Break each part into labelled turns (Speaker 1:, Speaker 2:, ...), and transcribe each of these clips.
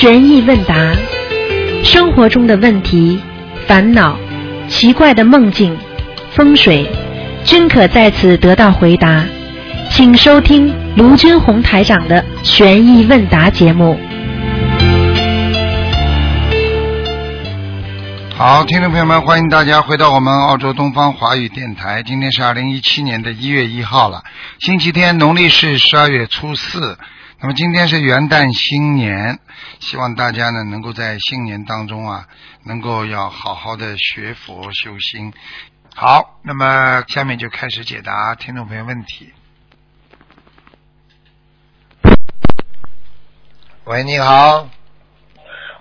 Speaker 1: 悬疑问答，生活中的问题、烦恼、奇怪的梦境、风水，均可在此得到回答。请收听卢军红台长的悬疑问答节目。
Speaker 2: 好，听众朋友们，欢迎大家回到我们澳洲东方华语电台。今天是二零一七年的一月一号了，星期天，农历是十二月初四。那么今天是元旦新年，希望大家呢能够在新年当中啊，能够要好好的学佛修心。好，那么下面就开始解答听众朋友问题。喂，你好，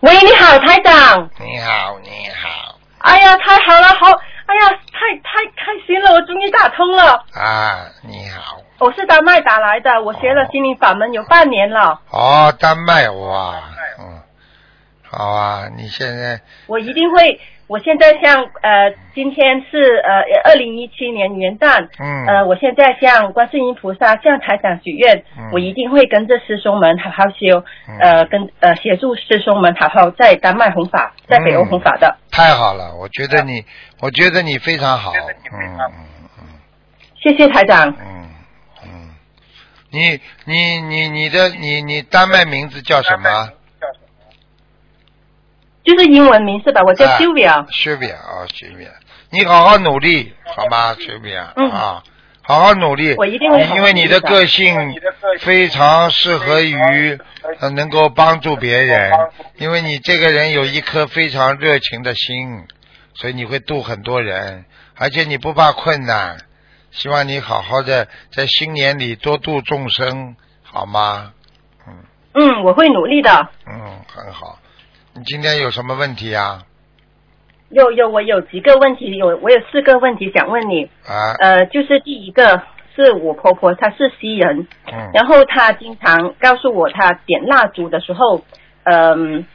Speaker 3: 喂，你好，台长。
Speaker 2: 你好，你好
Speaker 3: 哎呀，太好了，好，哎呀，太太开心了，我终于打通了。
Speaker 2: 啊，你好。
Speaker 3: 我是丹麦打来的，我学了心灵法门有半年了，
Speaker 2: 哦，丹麦哇，嗯，好啊，你现在
Speaker 3: 我一定会。我现在向呃，今天是呃二零一七年元旦，
Speaker 2: 嗯。
Speaker 3: 呃，我现在向观世音菩萨向台长许愿，
Speaker 2: 嗯。
Speaker 3: 我一定会跟着师兄们好好修，
Speaker 2: 嗯。
Speaker 3: 呃，跟呃协助师兄们好好在丹麦弘法，在北欧弘法的。
Speaker 2: 太好了，我觉得你，我觉得你非常好，嗯嗯
Speaker 3: 谢谢台长。
Speaker 2: 嗯嗯，你你你你的你你丹麦名字叫什么？
Speaker 3: 就是英文名是吧？我叫
Speaker 2: 啊
Speaker 3: Sylvia。
Speaker 2: Sylvia 啊，Sylvia，你好好努力，好吗，Sylvia？
Speaker 3: 嗯
Speaker 2: 啊，好好努力。
Speaker 3: 我一定会好好
Speaker 2: 因为你的个性非常适合于呃能够帮助别人，因为你这个人有一颗非常热情的心，所以你会度很多人，而且你不怕困难。希望你好好的在新年里多度众生，好吗？嗯
Speaker 3: 嗯，我会努力的。
Speaker 2: 嗯，很好。你今天有什么问题啊？
Speaker 3: 有有，我有几个问题，有我有四个问题想问你。
Speaker 2: 啊，
Speaker 3: 呃，就是第一个是我婆婆，她是西人，
Speaker 2: 嗯
Speaker 3: 然后她经常告诉我，她点蜡烛的时候，嗯、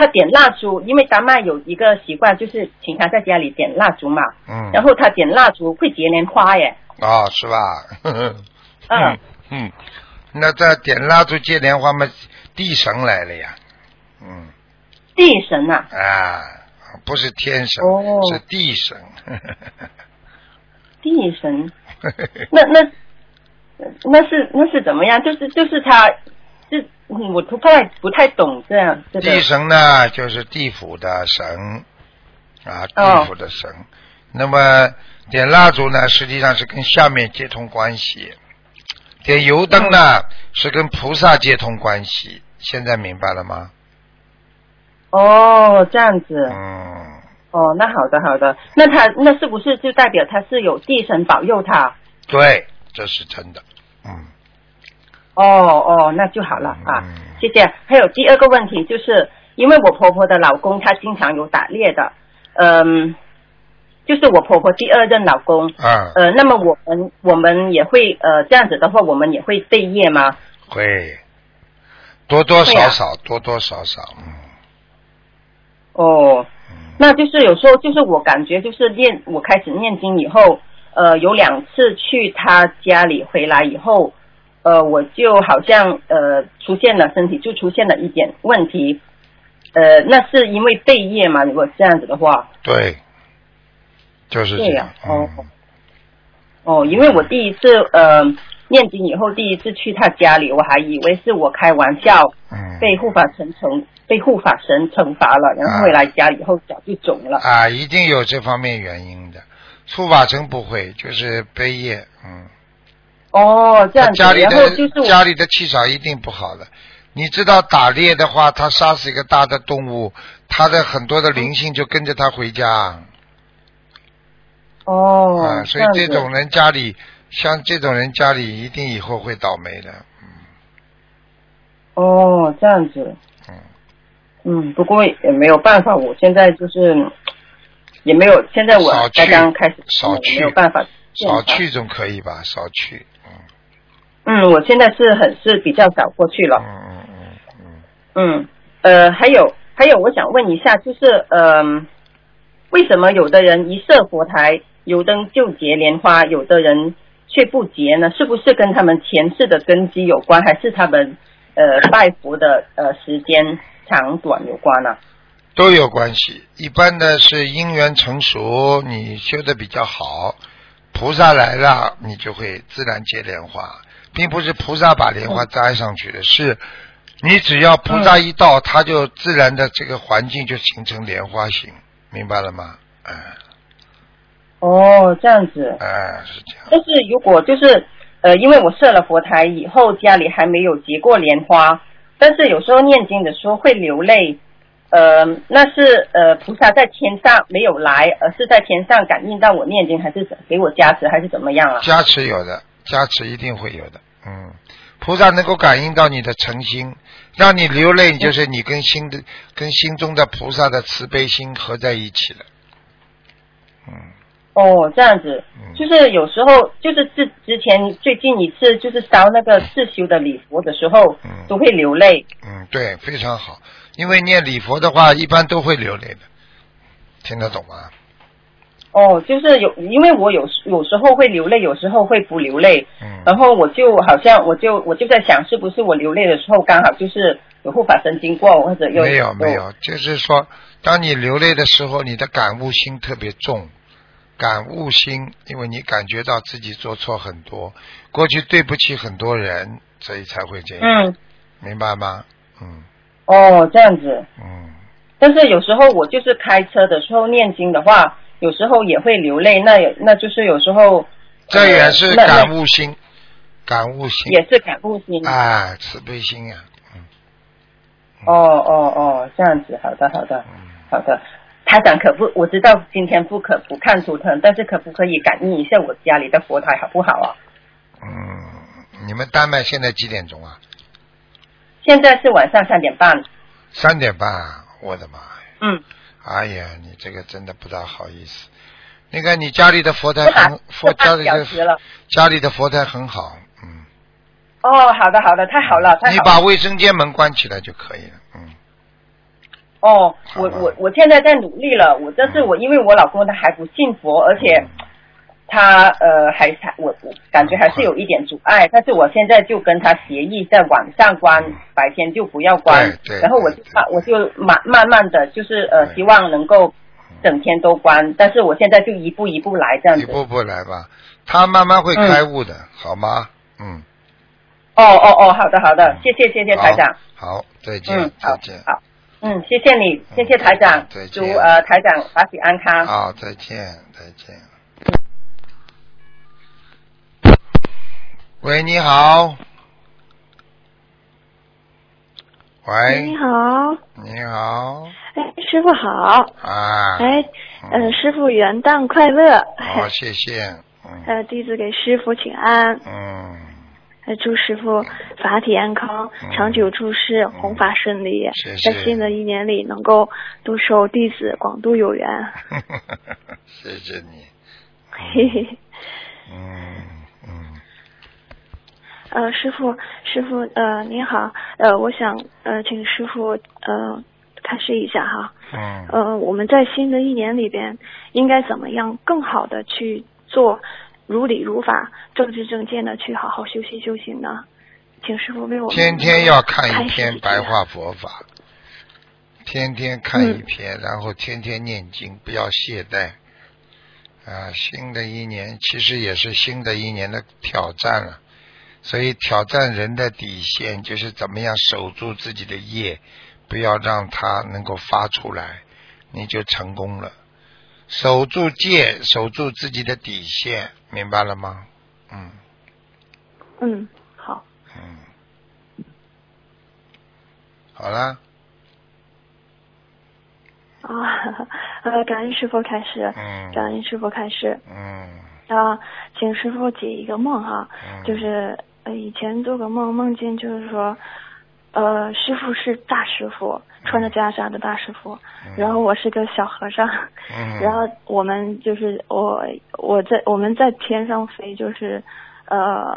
Speaker 3: 她点蜡烛，因为丹麦有一个习惯，就是请她在家里点蜡烛嘛，
Speaker 2: 嗯，
Speaker 3: 然后他点蜡烛会结莲花耶，
Speaker 2: 哦，是吧？
Speaker 3: 嗯。
Speaker 2: 嗯，那在点蜡烛接莲花嘛，地神来了呀，嗯。
Speaker 3: 地神呐、
Speaker 2: 啊，不是天神，
Speaker 3: 哦。
Speaker 2: 是地神。
Speaker 3: 地神，那那那是那是怎么样？就是就是她，就嗯我不太不太懂这样这个
Speaker 2: 地神呢，就是地府的神啊，
Speaker 3: 哦
Speaker 2: 地府的神。那么点蜡烛呢，实际上是跟下面接通关系；点油灯呢，是跟菩萨接通关系。现在明白了吗？
Speaker 3: 哦这样子。
Speaker 2: 嗯，
Speaker 3: 哦，那好的好的，那他那是不是就代表他是有地神保佑他？
Speaker 2: 对，这是真的。嗯。
Speaker 3: 哦哦，那就好了啊，
Speaker 2: 嗯
Speaker 3: 谢谢。还有第二个问题，就是因为我婆婆的老公他经常有打猎的，嗯，就是我婆婆第二任老公，
Speaker 2: 啊，
Speaker 3: 呃，那么我们我们也会呃这样子的话，我们也会废业吗？
Speaker 2: 会。多多少少，多多少少，嗯。
Speaker 3: 哦，
Speaker 2: 嗯。
Speaker 3: 那就是有时候就是我感觉就是念我开始念经以后，呃，有两次去他家里回来以后，呃，我就好像呃出现了身体就出现了一点问题，呃，那是因为背业嘛？如果这样子的话，
Speaker 2: 对，就是这
Speaker 3: 对
Speaker 2: 样
Speaker 3: 呀，哦
Speaker 2: 嗯，
Speaker 3: 哦，因为我第一次呃念经以后，第一次去他家里，我还以为是我开玩笑，
Speaker 2: 嗯，
Speaker 3: 被护法神惩被护法神惩罚了，然后回来家以后脚就肿了。
Speaker 2: 啊，一定有这方面原因的。护法神不会，就是背业，嗯，
Speaker 3: 哦，这样子，
Speaker 2: 家里的家里的气场一定不好的。你知道打猎的话，他杀死一个大的动物，他的很多的灵性就跟着他回家，
Speaker 3: 哦，
Speaker 2: 啊，所以这种人家里，像这种人家里一定以后会倒霉的，
Speaker 3: 哦，这样子，
Speaker 2: 嗯，
Speaker 3: 嗯，不过也没有办法，我现在就是也没有，现在我
Speaker 2: 少去
Speaker 3: 才刚开始，
Speaker 2: 少去
Speaker 3: 没有办法，
Speaker 2: 少去总可以吧？少去，嗯
Speaker 3: 嗯，我现在是很是比较少过去
Speaker 2: 嗯
Speaker 3: 了，
Speaker 2: 嗯嗯嗯，
Speaker 3: 嗯，呃，还有还有，我想问一下，就是呃，为什么有的人一设佛台油灯就结莲花，有的人却不结呢？是不是跟他们前世的根基有关，还是他们呃拜佛的呃时间长短有关啊？
Speaker 2: 都有关系。一般的是因缘成熟，你修的比较好，菩萨来了，你就会自然结莲花，并不是菩萨把莲花摘上去的，是你只要菩萨一到，它就自然的这个环境就形成莲花形，明白了吗？嗯
Speaker 3: 哦，这样子。
Speaker 2: 哎，是这样。
Speaker 3: 但是如果就是呃，因为我设了佛台以后，家里还没有结过莲花，但是有时候念经的时候会流泪，呃，那是呃菩萨在天上没有来，而是在天上感应到我念经，还是给我加持，还是怎么样啊？
Speaker 2: 加持有的，加持一定会有的。嗯，菩萨能够感应到你的诚心，让你流泪，就是你跟心的、跟心中的菩萨的慈悲心合在一起了。嗯
Speaker 3: 哦，这样子，
Speaker 2: 嗯，
Speaker 3: 就是有时候就是之之前最近一次就是烧那个自修的礼佛的时候，
Speaker 2: 嗯
Speaker 3: 都会流泪。
Speaker 2: 嗯，对，非常好。因为念礼佛的话，一般都会流泪的，听得懂吗？
Speaker 3: 哦，就是有，因为我有时有时候会流泪，有时候会不流泪，
Speaker 2: 嗯，
Speaker 3: 然后我就好像我就我就在想，是不是我流泪的时候刚好就是有护法神经过，或者有
Speaker 2: 没有没有，就是说，当你流泪的时候，你的感悟心特别重，感悟心，因为你感觉到自己做错很多，过去对不起很多人，所以才会这样，
Speaker 3: 嗯，
Speaker 2: 明白吗？嗯。
Speaker 3: 哦，这样子。
Speaker 2: 嗯，
Speaker 3: 但是有时候我就是开车的时候念经的话，有时候也会流泪，那也那就是有时候
Speaker 2: 这也是感悟心，感悟心，
Speaker 3: 也是感悟心。
Speaker 2: 啊，慈悲心呀、嗯
Speaker 3: 哦哦哦，这样子，好的好的
Speaker 2: 嗯，
Speaker 3: 好的。他长可不，我知道今天不可不看图腾，但是可不可以感应一下我家里的佛台好不好啊？
Speaker 2: 嗯，你们丹麦现在几点钟啊？
Speaker 3: 现在是晚上三点半。
Speaker 2: 三点半啊，我的妈呀！
Speaker 3: 嗯，
Speaker 2: 哎呀，你这个真的不大好意思。那个，你家里的佛台很佛家里的。家里的佛台很好，嗯，
Speaker 3: 哦，好的好的，太好了太
Speaker 2: 你
Speaker 3: 好了。
Speaker 2: 把卫生间门关起来就可以了，嗯，
Speaker 3: 哦，我我我现在在努力了，我这是我因为我老公他还不信佛，而且他呃还还我我感觉还是有一点阻碍，但是我现在就跟他协议在晚上关，白天就不要关
Speaker 2: 对对，
Speaker 3: 然后我就慢我就慢慢慢的就是呃希望能够整天都关，但是我现在就一步一步来这样子。
Speaker 2: 一步步来吧，他慢慢会开悟的，好吗？嗯，
Speaker 3: 哦哦哦，好的好的，谢谢谢谢台长。
Speaker 2: 好，再见，再见，
Speaker 3: 好，嗯，谢谢你，谢谢台长
Speaker 2: 再，见
Speaker 3: 祝呃台长法喜安康。
Speaker 2: 好，再见，再见。喂，你好。喂，
Speaker 4: 你好，
Speaker 2: 你好，
Speaker 4: 哎，师傅好，
Speaker 2: 啊，
Speaker 4: 哎，
Speaker 2: 嗯。
Speaker 4: 呃，师傅元旦快乐，
Speaker 2: 好，谢谢，嗯。
Speaker 4: 呃，弟子给师傅请安，
Speaker 2: 嗯，
Speaker 4: 呃，祝师傅法体安康，
Speaker 2: 嗯。
Speaker 4: 长久住世，弘法顺利，
Speaker 2: 谢谢。
Speaker 4: 在新的一年里能够多受弟子广度有缘，
Speaker 2: 谢谢你，
Speaker 4: 嘿嘿。
Speaker 2: 嗯。嗯，
Speaker 4: 呃，师傅，师傅，呃，您好，呃，我想呃，请师傅呃开示一下哈，
Speaker 2: 嗯，
Speaker 4: 呃，我们在新的一年里边应该怎么样更好的去做如理如法、正知正见的去好好修行修行呢？请师傅为我们
Speaker 2: 天天要看一篇白话佛法，天天看一
Speaker 4: 嗯
Speaker 2: 篇，然后天天念经，不要懈怠。啊，新的一年其实也是新的一年的挑战了，所以挑战人的底线就是怎么样守住自己的业，不要让它能够发出来，你就成功了。守住戒，守住自己的底线，明白了吗？嗯。
Speaker 4: 嗯，好，
Speaker 2: 嗯，好了，
Speaker 4: 啊，呃，感恩师傅开始，
Speaker 2: 嗯。
Speaker 4: 感恩师傅开始。
Speaker 2: 嗯。
Speaker 4: 啊，请师傅解一个梦哈，
Speaker 2: 嗯，
Speaker 4: 就是呃以前做个梦，梦见就是说，呃师傅是大师傅，穿着袈裟的大师傅，
Speaker 2: 嗯。
Speaker 4: 然后我是个小和尚，
Speaker 2: 嗯，
Speaker 4: 然后我们就是我我在我们在天上飞，就是呃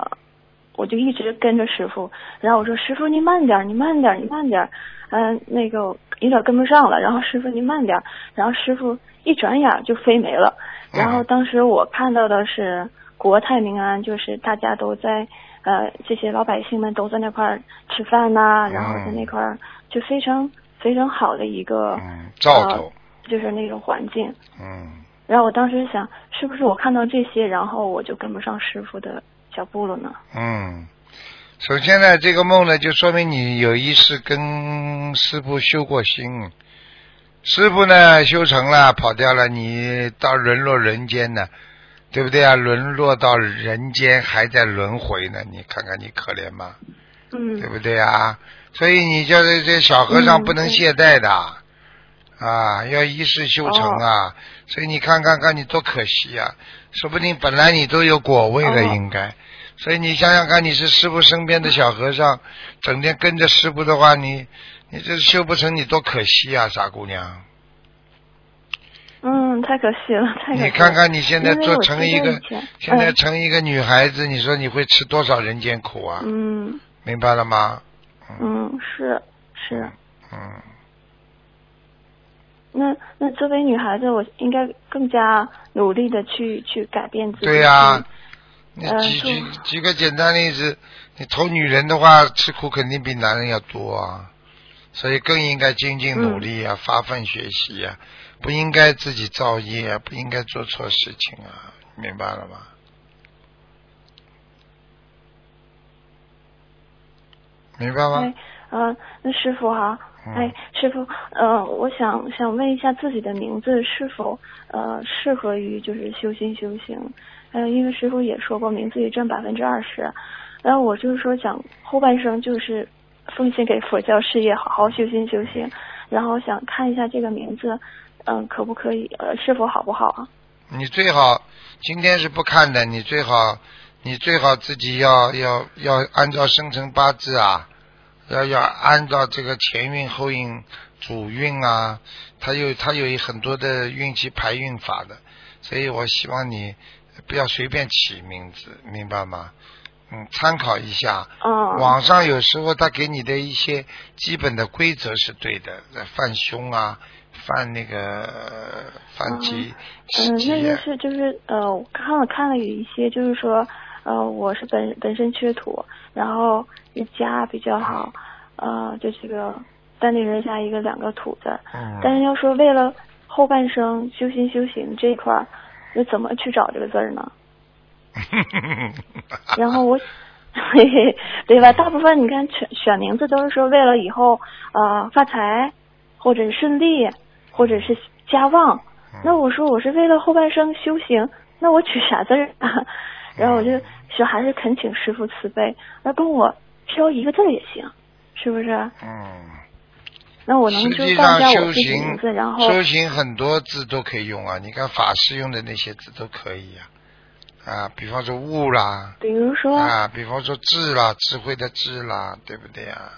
Speaker 4: 我就一直跟着师傅，然后我说师傅你慢点儿，你慢点儿，你慢点儿，嗯、那个有点跟不上了，然后师傅你慢点，然后师傅一转眼就飞没了，然后当时我看到的是国泰民安，就是大家都在呃这些老百姓们都在那块儿吃饭呐、然后在那块儿就非常非常好的一个，
Speaker 2: 嗯，兆头，
Speaker 4: 就是那种环境。
Speaker 2: 嗯，
Speaker 4: 然后我当时想，是不是我看到这些，然后我就跟不上师傅的脚步了呢？
Speaker 2: 嗯，首先呢，这个梦呢，就说明你有一次跟师傅修过心。师傅呢修成了，跑掉了，你到沦落人间呢，对不对啊？沦落到人间还在轮回呢，你看看你可怜吗？
Speaker 4: 嗯
Speaker 2: 对不对啊？所以你叫这这小和尚
Speaker 4: 嗯
Speaker 2: 不能懈怠的、啊，要一世修成啊。所以你看看看你多可惜啊！说不定本来你都有果位了，
Speaker 4: 哦
Speaker 2: 应该。所以你想想看，你是师傅身边的小和尚，整天跟着师傅的话，你你这修不成，你多可惜啊，傻姑娘！
Speaker 4: 嗯，太可惜了，太可惜了。
Speaker 2: 你看看你现在做成一个现在
Speaker 4: 嗯
Speaker 2: 成一个女孩子，你说你会吃多少人间苦啊？
Speaker 4: 嗯
Speaker 2: 明白了吗？
Speaker 4: 嗯，是是。
Speaker 2: 嗯。
Speaker 4: 那那作为女孩子，我应该更加努力的去去改变自己。
Speaker 2: 对呀、
Speaker 4: 去
Speaker 2: 你
Speaker 4: 呃就
Speaker 2: 举举举个简单例子，你投女人的话，吃苦肯定比男人要多啊，所以更应该精进努力啊，发奋学习啊，不应该自己造业啊，不应该做错事情啊，明白了吗？明白吗
Speaker 4: 哎？，呃，那师傅哈，
Speaker 2: 嗯
Speaker 4: 哎，师傅，呃，我想想问一下自己的名字是否呃适合于就是修心修行？呃，因为师傅也说过名字也占百分之二十，然后我就是说想后半生就是奉献给佛教事业，好好修心修行，然后想看一下这个名字，嗯、可不可以？呃，是否好不好啊？
Speaker 2: 你最好今天是不看的，你最好你最好自己要要要按照生辰八字啊，要要按照这个前运后运主运啊，它有它有很多的运气排运法的，所以我希望你不要随便起名字，明白吗？嗯，参考一下。
Speaker 4: 嗯，
Speaker 2: 网上有时候他给你的一些基本的规则是对的，犯凶啊，犯那个呃犯忌
Speaker 4: 嗯，那个是就是呃，我看了看了有一些就是说，呃，我是本本身缺土，然后家比较好，呃，就这个单立人加一个两个土字，
Speaker 2: 嗯，
Speaker 4: 但是要说为了后半生修心修行这一块儿，那怎么去找这个字儿呢？然后我，嘿嘿，对吧？大部分你看选选名字都是说为了以后呃发财，或者是顺利，或者是家旺。那我说我是为了后半生修行，那我取啥字儿啊？然后我就说还是恳请师傅慈悲，那跟我挑一个字儿也行，是不是？
Speaker 2: 嗯，
Speaker 4: 那我能
Speaker 2: 实
Speaker 4: 就报
Speaker 2: 际上修
Speaker 4: 一下我自己
Speaker 2: 行
Speaker 4: 名字，然后
Speaker 2: 修行很多字都可以用啊，你看法师用的那些字都可以啊，啊，比方说悟啦，
Speaker 4: 比如说
Speaker 2: 啊，比方说智啦，智慧的智啦，对不对啊？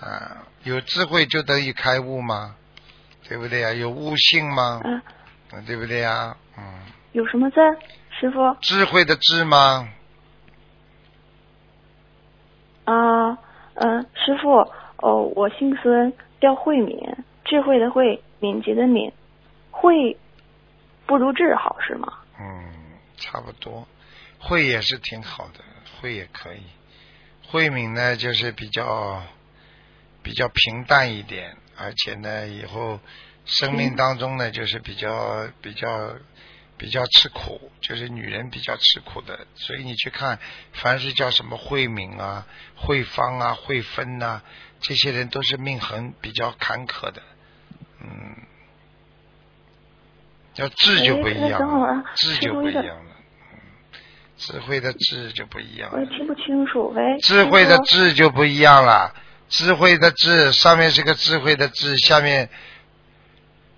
Speaker 2: 啊，有智慧就等于开悟吗？对不对呀、有悟性吗？
Speaker 4: 嗯、
Speaker 2: 嗯对不对呀、嗯，
Speaker 4: 有什么字，师傅？
Speaker 2: 智慧的智吗？
Speaker 4: 啊，嗯，师傅，哦，我姓孙，叫慧敏，智慧的慧，敏捷的敏，慧不如智好是吗？
Speaker 2: 嗯，差不多。慧也是挺好的，慧也可以。慧敏呢，就是比较比较平淡一点，而且呢，以后生命当中呢，就是比较比较比较吃苦，就是女人比较吃苦的。所以你去看，凡是叫什么慧敏啊、慧芳啊、慧芬呐、这些人都是命很比较坎坷的，嗯。要智就不一
Speaker 4: 哎
Speaker 2: 样了智就不一样了，嗯，智慧的智就不一样了
Speaker 4: 我也，听不清楚，喂。
Speaker 2: 智慧的智就不一样了，智慧的智上面是个智慧的智，下面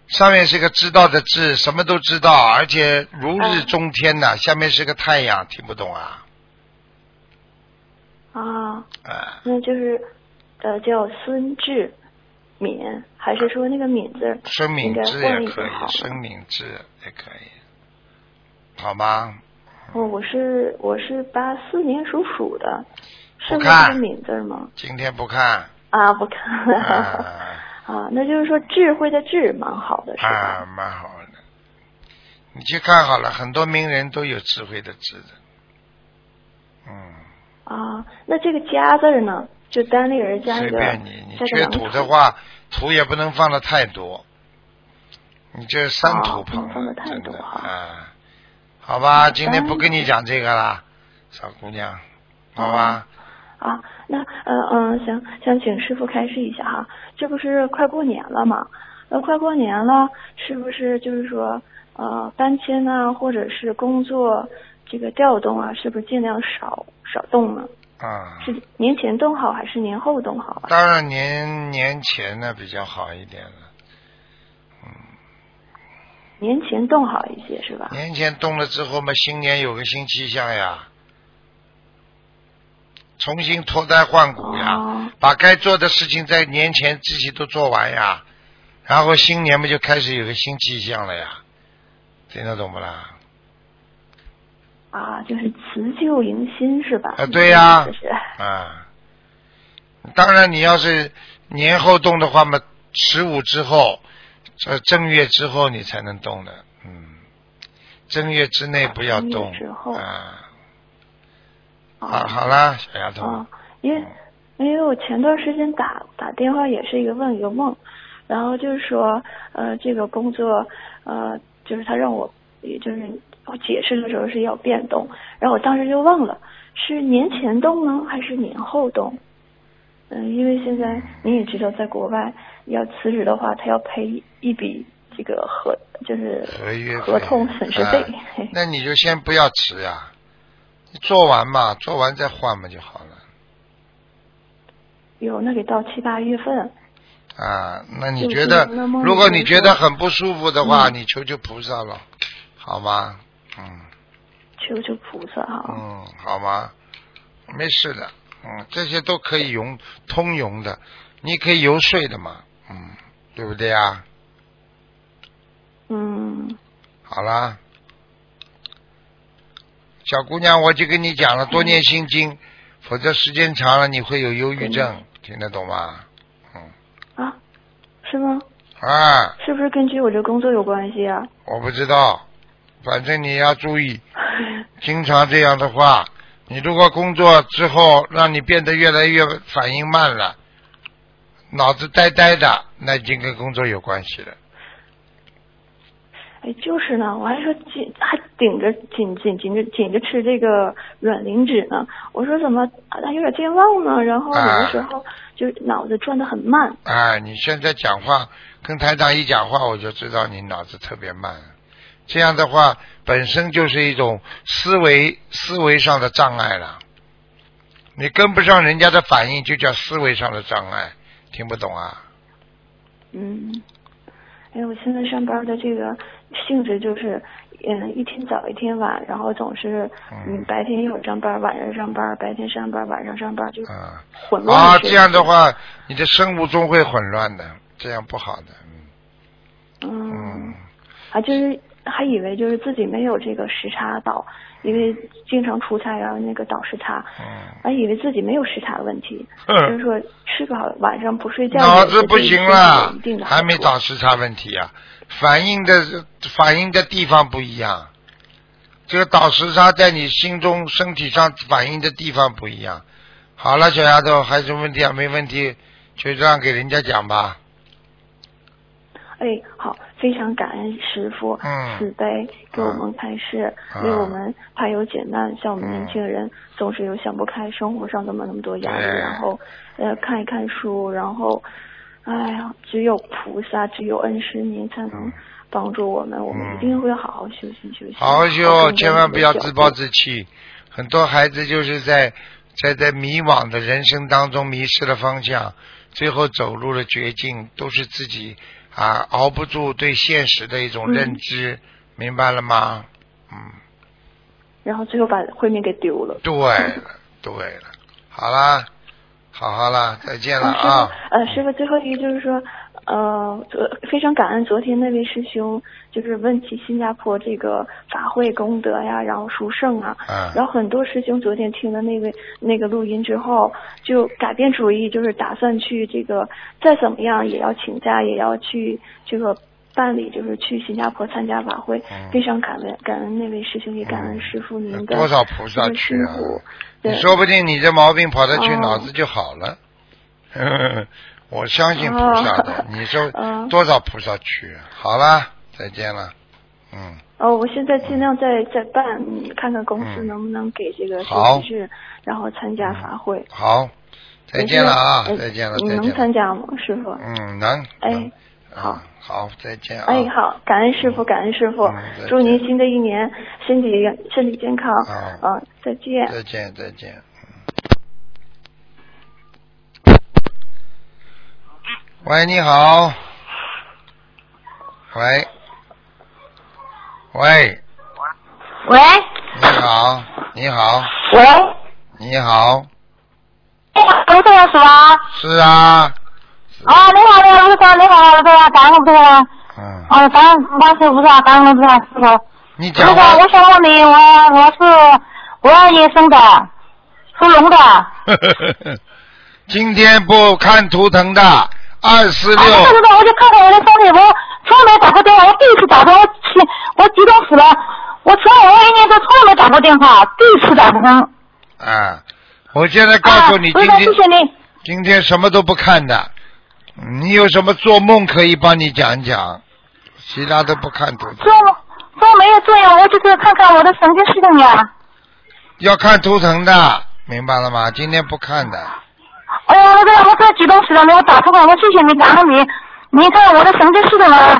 Speaker 2: 上面是个知道的知，什么都知道，而且如日
Speaker 4: 嗯
Speaker 2: 中天呐、下面是个太阳，听不懂啊？
Speaker 4: 啊，
Speaker 2: 啊，
Speaker 4: 那就是呃叫孙志敏，还是说那个敏字？儿
Speaker 2: 生
Speaker 4: 应该
Speaker 2: 敏智
Speaker 4: 换
Speaker 2: 也可以，
Speaker 4: 一个好。的？
Speaker 2: 生敏智也可以，好吗？
Speaker 4: 哦，我是我是八四年属鼠的，是不是
Speaker 2: 看
Speaker 4: 这个敏字儿吗？
Speaker 2: 今天不看
Speaker 4: 啊，不看。
Speaker 2: 啊
Speaker 4: 啊，那就是说智慧的智蛮好的，是
Speaker 2: 啊，
Speaker 4: 吧？
Speaker 2: 蛮好的。你去看好了，很多名人都有智慧的智的，嗯。
Speaker 4: 啊，那这个家字儿呢？就单立人加一个
Speaker 2: 随便你，你缺土的话，土也不能放的太多。你这三土旁了，
Speaker 4: 能放得太
Speaker 2: 真的啊。好吧，
Speaker 4: 嗯
Speaker 2: 今天不跟你讲这个了，小姑娘，好吧？
Speaker 4: 啊，那呃嗯，想想请师傅开示一下哈，这不是快过年了嘛？呃，快过年了，是不是就是说呃搬迁啊，或者是工作这个调动啊，是不是尽量少少动呢？
Speaker 2: 啊，
Speaker 4: 是年前动好还是年后动好啊？
Speaker 2: 当然年年前呢比较好一点了。
Speaker 4: 年前动好一些是吧？
Speaker 2: 年前动了之后嘛，新年有个新气象呀，重新脱胎换骨呀，
Speaker 4: 哦。
Speaker 2: 把该做的事情在年前自己都做完呀，然后新年嘛就开始有个新气象了呀，听得懂不啦？
Speaker 4: 啊，就是辞旧迎新是吧？
Speaker 2: 啊对呀。
Speaker 4: 就是。
Speaker 2: 啊，当然你要是年后动的话嘛，十五之后，这正月之后你才能动的，嗯，正月之内不要动啊。
Speaker 4: 啊
Speaker 2: 好，好啦，小丫头。
Speaker 4: 啊，因为因为我前段时间打打电话也是一个问一个梦，然后就是说呃这个工作呃就是他让我也就是我解释的时候是要变动，然后我当时就忘了是年前动呢还是年后动。嗯，因为现在你也知道，在国外要辞职的话，他要赔一笔这个合就是
Speaker 2: 合约
Speaker 4: 合同损失费。
Speaker 2: 啊那你就先不要辞呀，你做完嘛，做完再换嘛就好了。
Speaker 4: 有那得到七八月份。
Speaker 2: 啊，那你觉得，如果你觉得很不舒服的话，
Speaker 4: 嗯
Speaker 2: 你求求菩萨了，好吗？嗯
Speaker 4: 求求菩萨哈。
Speaker 2: 嗯，好吗？没事的，嗯，这些都可以用通用的，你可以游说的嘛，嗯，对不对啊？
Speaker 4: 嗯，
Speaker 2: 好啦，小姑娘，我就跟你讲了，多念心经，否则时间长了你会有忧郁症，听得懂吗？嗯，
Speaker 4: 啊，是吗？
Speaker 2: 啊，
Speaker 4: 是不是根据我这工作有关系啊？
Speaker 2: 我不知道，反正你要注意，经常这样的话，你如果工作之后让你变得越来越反应慢了，脑子呆呆的，那已经跟工作有关系了。
Speaker 4: 哎，就是呢，我还说紧，还顶着紧紧紧着紧着吃这个软磷脂呢。我说怎么啊有点健忘呢？然后有的时候就脑子转的很慢。
Speaker 2: 哎，你现在讲话跟台长一讲话，我就知道你脑子特别慢。这样的话，本身就是一种思维思维上的障碍了。你跟不上人家的反应，就叫思维上的障碍。听不懂啊？
Speaker 4: 嗯，哎，我现在上班的这个性质就是，嗯，一天早一天晚，然后总是嗯白天有上班，晚上上班，白天上班，晚上上班，就
Speaker 2: 嗯。
Speaker 4: 混乱
Speaker 2: 啊，这样的话，你的生物钟会混乱的，这样不好的。嗯
Speaker 4: 嗯
Speaker 2: 嗯，
Speaker 4: 啊，就是还以为就是自己没有这个时差倒，因为经常出差然后，那个倒时差，
Speaker 2: 嗯，
Speaker 4: 还以为自己没有时差问题，
Speaker 2: 哼
Speaker 4: 就是说吃个好晚上不睡觉，
Speaker 2: 脑子不行了还没倒时差问题啊，反应的反应的地方不一样。这个倒时差在你心中、身体上反应的地方不一样。好了，小丫头，还有什么问题啊？没问题，就这样给人家讲吧。
Speaker 4: 哎，好，非常感恩师傅
Speaker 2: 嗯。
Speaker 4: 慈悲给我们开示，
Speaker 2: 嗯。
Speaker 4: 为我们排忧解难。像我们
Speaker 2: 嗯
Speaker 4: 年轻人总是有想不开，生活上怎么那么多压力，然后呃看一看书，然后哎呀，只有菩萨，只有恩师您才能帮助我们，我们
Speaker 2: 嗯
Speaker 4: 一定会好好修行修行，
Speaker 2: 好好
Speaker 4: 跟
Speaker 2: 修，
Speaker 4: 着
Speaker 2: 千万不要自暴自弃。很多孩子就是在在在迷惘的人生当中迷失了方向，最后走入了绝境，都是自己啊熬不住对现实的一种
Speaker 4: 嗯
Speaker 2: 认知，明白了吗？嗯，
Speaker 4: 然后最后把慧命给丢了。
Speaker 2: 对了，对了，好啦，好好啦，再见了
Speaker 4: 啊，呃，师傅，最后一个就是说，呃，昨非常感恩昨天那位师兄，就是问起新加坡这个法会功德呀，然后殊胜啊，
Speaker 2: 嗯
Speaker 4: 然后很多师兄昨天听了那个那个录音之后，就改变主意，就是打算去这个再怎么样也要请假，也要去这个。办理就是去新加坡参加法会，
Speaker 2: 嗯
Speaker 4: 非常感恩感恩那位师兄，也感恩师傅您的
Speaker 2: 多少菩萨
Speaker 4: 这个
Speaker 2: 去啊。你
Speaker 4: 对
Speaker 2: 说不定你这毛病跑得去，
Speaker 4: 哦
Speaker 2: 脑子就好了。我相信菩萨的。
Speaker 4: 哦
Speaker 2: 你说
Speaker 4: 嗯
Speaker 2: 多少菩萨去？好了，再见了。嗯，
Speaker 4: 哦，我现在尽量在在办，嗯看看公司
Speaker 2: 嗯
Speaker 4: 能不能给这个
Speaker 2: 好
Speaker 4: 休息日，然后参加法会。
Speaker 2: 好，再见了啊，再见了，
Speaker 4: 你能
Speaker 2: 再见了。
Speaker 4: 参加吗，师傅？
Speaker 2: 嗯，能。
Speaker 4: 哎好
Speaker 2: 嗯好，再见啊。
Speaker 4: 哎，好，感恩师傅，感恩师傅
Speaker 2: 嗯，
Speaker 4: 祝您新的一年身体身体健康。
Speaker 2: 啊
Speaker 4: 啊，再见。
Speaker 2: 再见，再见。喂，你好。喂。喂，
Speaker 5: 喂
Speaker 2: 你好，你好，
Speaker 5: 喂，
Speaker 2: 你好，
Speaker 5: 哎，卢队长是吗？
Speaker 2: 是啊，
Speaker 5: 啊，你好，你好，卢队长，你好，卢队长，感恩卢队长。
Speaker 2: 嗯，
Speaker 5: 哦，感恩万岁菩萨，感恩卢队长师傅。卢队长，
Speaker 2: 你讲话
Speaker 5: 我想问你，我我是五二年生的，属龙的。啊，
Speaker 2: 今天不看图腾的，二四
Speaker 5: 对
Speaker 2: 六，
Speaker 5: 对对，我就看看我的身体，我从来没打过电话，我第一次打通，我气，我激动死了。我从来我一年都从来没打过电话，第一次打通。
Speaker 2: 啊，我现在告诉你，今天
Speaker 5: 谢谢你。
Speaker 2: 今天什么都不看的，你有什么做梦可以帮你讲讲，其他都不看图腾，
Speaker 5: 做做没有作用，我就是看看我的神经系统呀。
Speaker 2: 要看图腾的，明白了吗？今天不看的，
Speaker 5: 哎呀，那个我太激动死了，我打通了，我谢谢你，感恩你。你看我的神经系统啊，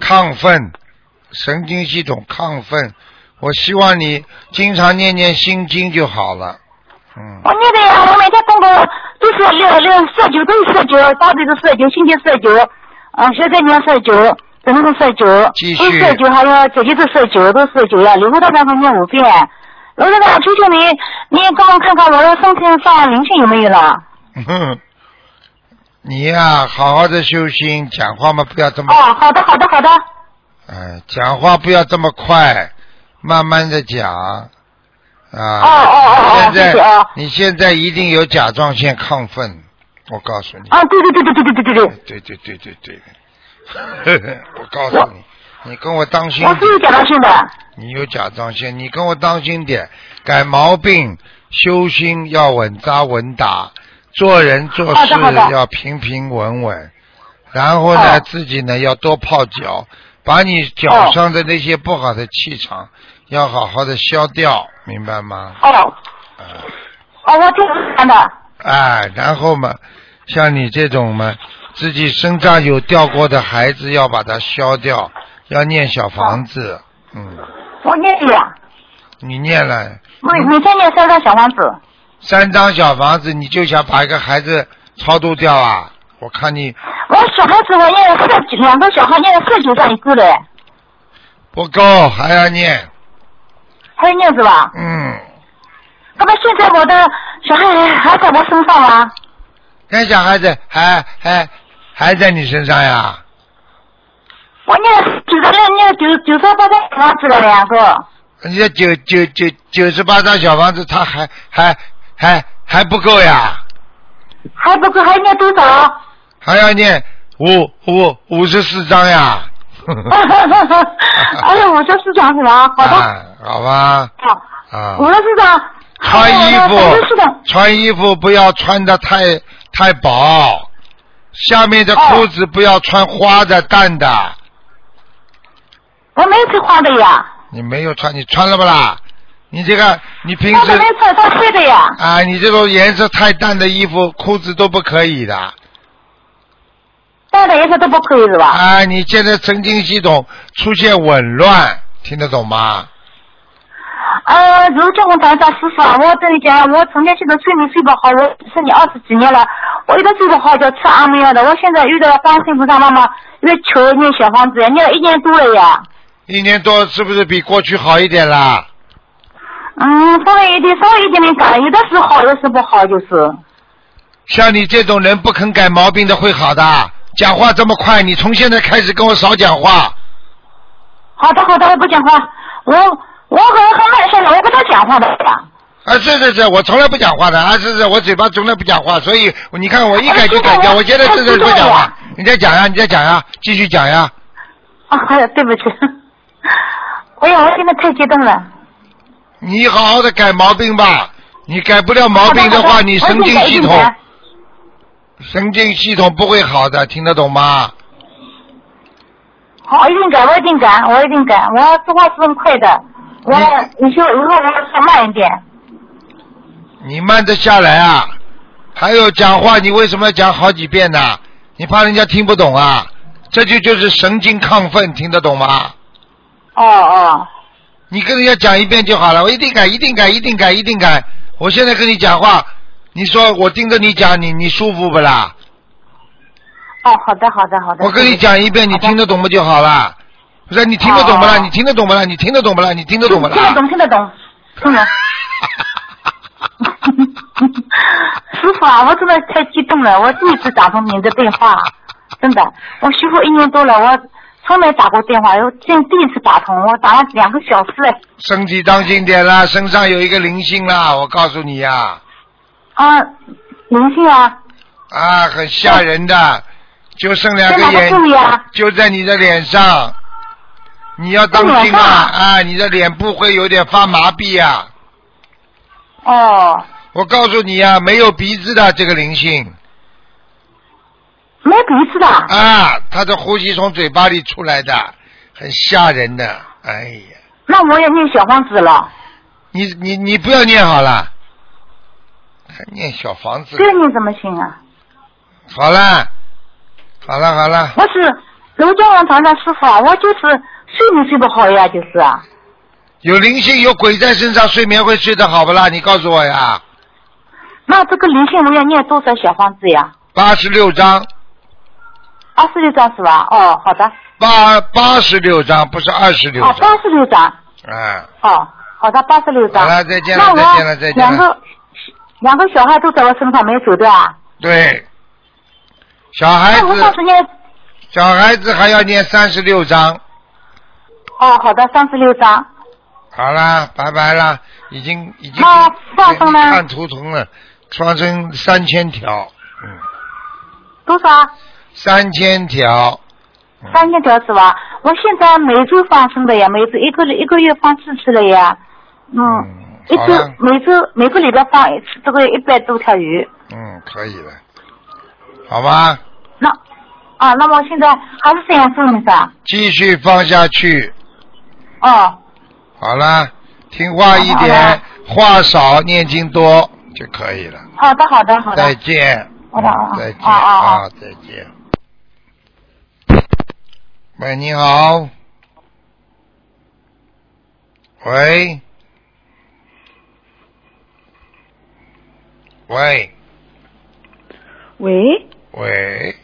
Speaker 2: 亢奋，神经系统亢奋，我希望你经常念念心经就好了，嗯。
Speaker 5: 我念的呀，我每天功课都是六六四九，都是四九，大悲咒四九，心经四九，啊，小在念四九，真是四九，
Speaker 2: 继续
Speaker 5: 都四九，还有自己都四九，都四九呀，礼佛大忏悔念五遍。罗队长，求求你，你也帮我看看我的身体上灵性有没有了？
Speaker 2: 哼，你呀、好好的修心，讲话嘛不要这么，
Speaker 5: 哦，好的，好的，好的。
Speaker 2: 哎，讲话不要这么快，慢慢的讲。啊，
Speaker 5: 哦哦哦哦
Speaker 2: 现在你现在一定有甲状腺亢奋，我告诉你。
Speaker 5: 啊，对对对对对对对对对，
Speaker 2: 对对对对对，我告诉你，你跟我当心点
Speaker 5: 我是有甲状腺的。
Speaker 2: 你有甲状腺，你跟我当心点，改毛病，修心要稳扎稳打，做人做事要平平稳稳，然后呢，
Speaker 5: 哦
Speaker 2: 自己呢要多泡脚，把你脚
Speaker 5: 哦
Speaker 2: 上的那些不好的气场要好好的消掉，明白吗？
Speaker 5: 哦
Speaker 2: 啊、
Speaker 5: 哦，我听说的。
Speaker 2: 哎，然后嘛，像你这种嘛，自己身上有掉过的孩子要把它消掉，要念小房子，嗯，
Speaker 5: 我念了呀，
Speaker 2: 你念了。
Speaker 5: 每每天念三张小房子。
Speaker 2: 三张小房子，你就想把一个孩子超度掉啊？我看你
Speaker 5: 我小孩子我念了四九，两个小孩念了四九张一个嘞，
Speaker 2: 不够，还要念。
Speaker 5: 还要念是吧？
Speaker 2: 嗯，
Speaker 5: 那么现在我的小孩还还在我身上吗？
Speaker 2: 那小孩子还还还在你身上呀？
Speaker 5: 我念了九十六念九九十八张小房子了两个，
Speaker 2: 人家九九九九十八张小房子，他还还还还不够呀？
Speaker 5: 还不够，还念多少？
Speaker 2: 还要念五五五十四张呀？
Speaker 5: 哎呀，我说是这样是吧？好的，
Speaker 2: 啊，好吧，
Speaker 5: 好，
Speaker 2: 啊，
Speaker 5: 我的市长。
Speaker 2: 穿衣
Speaker 5: 哎我的市
Speaker 2: 服，穿衣服不要穿的太太薄，下面的裤子不要穿花的淡的。
Speaker 5: 我没有穿花的呀，
Speaker 2: 你没有穿，你穿了不啦？你这个，你平时
Speaker 5: 没穿穿黑的呀。
Speaker 2: 啊，你这种颜色太淡的衣服、裤子都不可以的。
Speaker 5: 淡的颜色都不可以是吧？
Speaker 2: 啊，你现在神经系统出现紊乱，听得懂吗？
Speaker 5: 呃，如叫我台长师傅啊，我跟你讲，我从前现在睡眠睡不好，我是你二十几年了，我一直睡不好，就吃安眠药的。我现在遇到观世音菩萨妈妈，又求念小房子，念了一年多了呀。
Speaker 2: 一年多是不是比过去好一点啦？
Speaker 5: 嗯，稍微一点，稍微一点点改，有的是好，有的是不好，就是。
Speaker 2: 像你这种人不肯改毛病的会好的。讲话这么快，你从现在开始跟我少讲话。
Speaker 5: 好的，好的，我不讲话，我我很很慢声的，我不太讲话的呀。
Speaker 2: 啊，是是是，我从来不讲话的啊，是是，我嘴巴从来不讲话，所以你看我一改就改掉，
Speaker 5: 哎
Speaker 2: 我现在真的
Speaker 5: 太激动
Speaker 2: 不讲话。你再讲呀，你再讲呀，继续讲呀。
Speaker 5: 啊，哎呀，对不起，哎呀，我现在太激动了。
Speaker 2: 你好好的改毛病吧，你改不了毛病的话，你神经系统神经系统不会好的，听得懂吗？
Speaker 5: 好，一定改，我一定改，我一定改，我要说话是很快的，我你说以后我要说慢一点。
Speaker 2: 你慢得下来啊！还有讲话，你为什么要讲好几遍呢？你怕人家听不懂啊？这就就是神经亢奋，听得懂吗？
Speaker 5: 哦哦，
Speaker 2: 你跟人家讲一遍就好了，我一定改，一定改，一定改，一定改。我现在跟你讲话，你说我盯着你讲，你你舒服不啦？
Speaker 5: 哦，好的好的好的。
Speaker 2: 我跟你讲一遍，你听得懂不就好了？不是你听得懂不啦？
Speaker 5: 哦
Speaker 2: 你听得懂不啦？你听得懂不啦？你听得懂不啦？
Speaker 5: 听得懂，听得懂，听得。师傅啊，我真的太激动了，我第一次打通您的电话，真的，我学佛一年多了，我从没打过电话，又今天第一次打通，我打了两个小时嘞。
Speaker 2: 身体当心点啦，身上有一个灵性啦，我告诉你呀、
Speaker 5: 啊，灵性啊，
Speaker 2: 啊，很吓人的，就剩两
Speaker 5: 个
Speaker 2: 个眼
Speaker 5: 部，位啊？
Speaker 2: 就在你的脸上，你要当心啊
Speaker 5: 啊！
Speaker 2: 你的脸部会有点发麻痹呀、
Speaker 5: 哦，
Speaker 2: 我告诉你呀、没有鼻子的这个灵性
Speaker 5: 没鼻子的。
Speaker 2: 啊，他的呼吸从嘴巴里出来的，很吓人的。哎呀，
Speaker 5: 那我也念小房子了，
Speaker 2: 你你你不要念好了，还念小房子
Speaker 5: 这。个念怎么行啊？
Speaker 2: 好了，好了好了，
Speaker 5: 我是楼家王堂的师傅啊，我就是睡眠睡不好呀，就是啊。
Speaker 2: 有灵性有鬼在身上，睡眠会睡得好不啦？你告诉我呀。
Speaker 5: 那这个灵性我要念多少小房子呀？
Speaker 2: 八十六章，
Speaker 5: 二十六张是吧？哦，好的。
Speaker 2: 八八十六张，不是二十六
Speaker 5: 哦，
Speaker 2: 章。
Speaker 5: 八十六张。
Speaker 2: 嗯，
Speaker 5: 哦，好的，八十六张。
Speaker 2: 好了再见了再见了再见了
Speaker 5: 两个两个小孩都在我身上没走掉啊。
Speaker 2: 对，小孩
Speaker 5: 那我上
Speaker 2: 子
Speaker 5: 次念
Speaker 2: 小孩子还要念三十六章。
Speaker 5: 哦，好的，三十六张。
Speaker 2: 好啦，拜拜啦，已经已经
Speaker 5: 那放生呢
Speaker 2: 看图腾了，放生三千条，嗯，
Speaker 5: 多少啊？
Speaker 2: 三千条，
Speaker 5: 三千条是吧？我现在每周放生的呀，每周一个一个月放四次了呀。嗯，一周每周每个礼拜放一次，这个一百多条鱼。
Speaker 2: 嗯，可以的，好吧，
Speaker 5: 那啊，那么现在还是这样放的噻？
Speaker 2: 继续放下去，
Speaker 5: 哦，
Speaker 2: 好了，听话一点，话少，念经多就可以了。
Speaker 5: 好的，好的，好的。
Speaker 2: 再见，
Speaker 5: 好的好
Speaker 2: 的再见
Speaker 5: 啊，
Speaker 2: 再见。喂，你好。喂。喂。
Speaker 6: 喂，
Speaker 2: 喂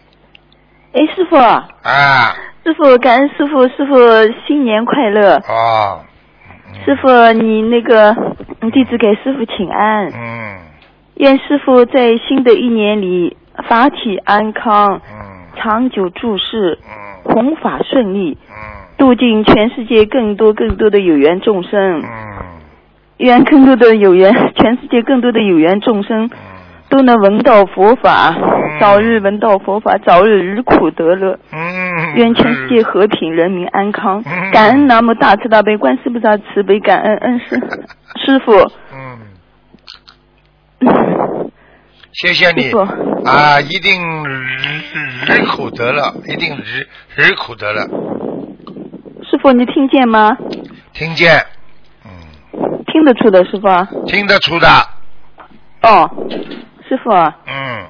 Speaker 6: 哎，师傅，
Speaker 2: 啊。
Speaker 6: 师傅，感恩师傅，师傅新年快乐！
Speaker 2: 啊，
Speaker 6: 师傅，你那个嗯弟子给师傅请安，
Speaker 2: 嗯。
Speaker 6: 愿师傅在新的一年里法体安康，
Speaker 2: 嗯。
Speaker 6: 长久住世，
Speaker 2: 嗯
Speaker 6: 弘法顺利，
Speaker 2: 嗯。
Speaker 6: 度尽全世界更多更多的有缘众生，
Speaker 2: 嗯。
Speaker 6: 愿更多的有缘，全世界更多的有缘众生
Speaker 2: 嗯。
Speaker 6: 都能闻到佛法，早日闻到佛法，早日离苦得乐。
Speaker 2: 嗯，
Speaker 6: 愿全世界和平，人民安康。
Speaker 2: 嗯。
Speaker 6: 感恩南无大慈大悲观世菩萨慈悲，感恩恩师师傅。
Speaker 2: 嗯，谢谢你。啊，一定日日苦得了，一定日日苦得了，
Speaker 6: 师傅，你听见吗？
Speaker 2: 听见，嗯，
Speaker 6: 听得出的，师傅。啊。
Speaker 2: 听得出的，
Speaker 6: 哦，师傅。啊，
Speaker 2: 嗯，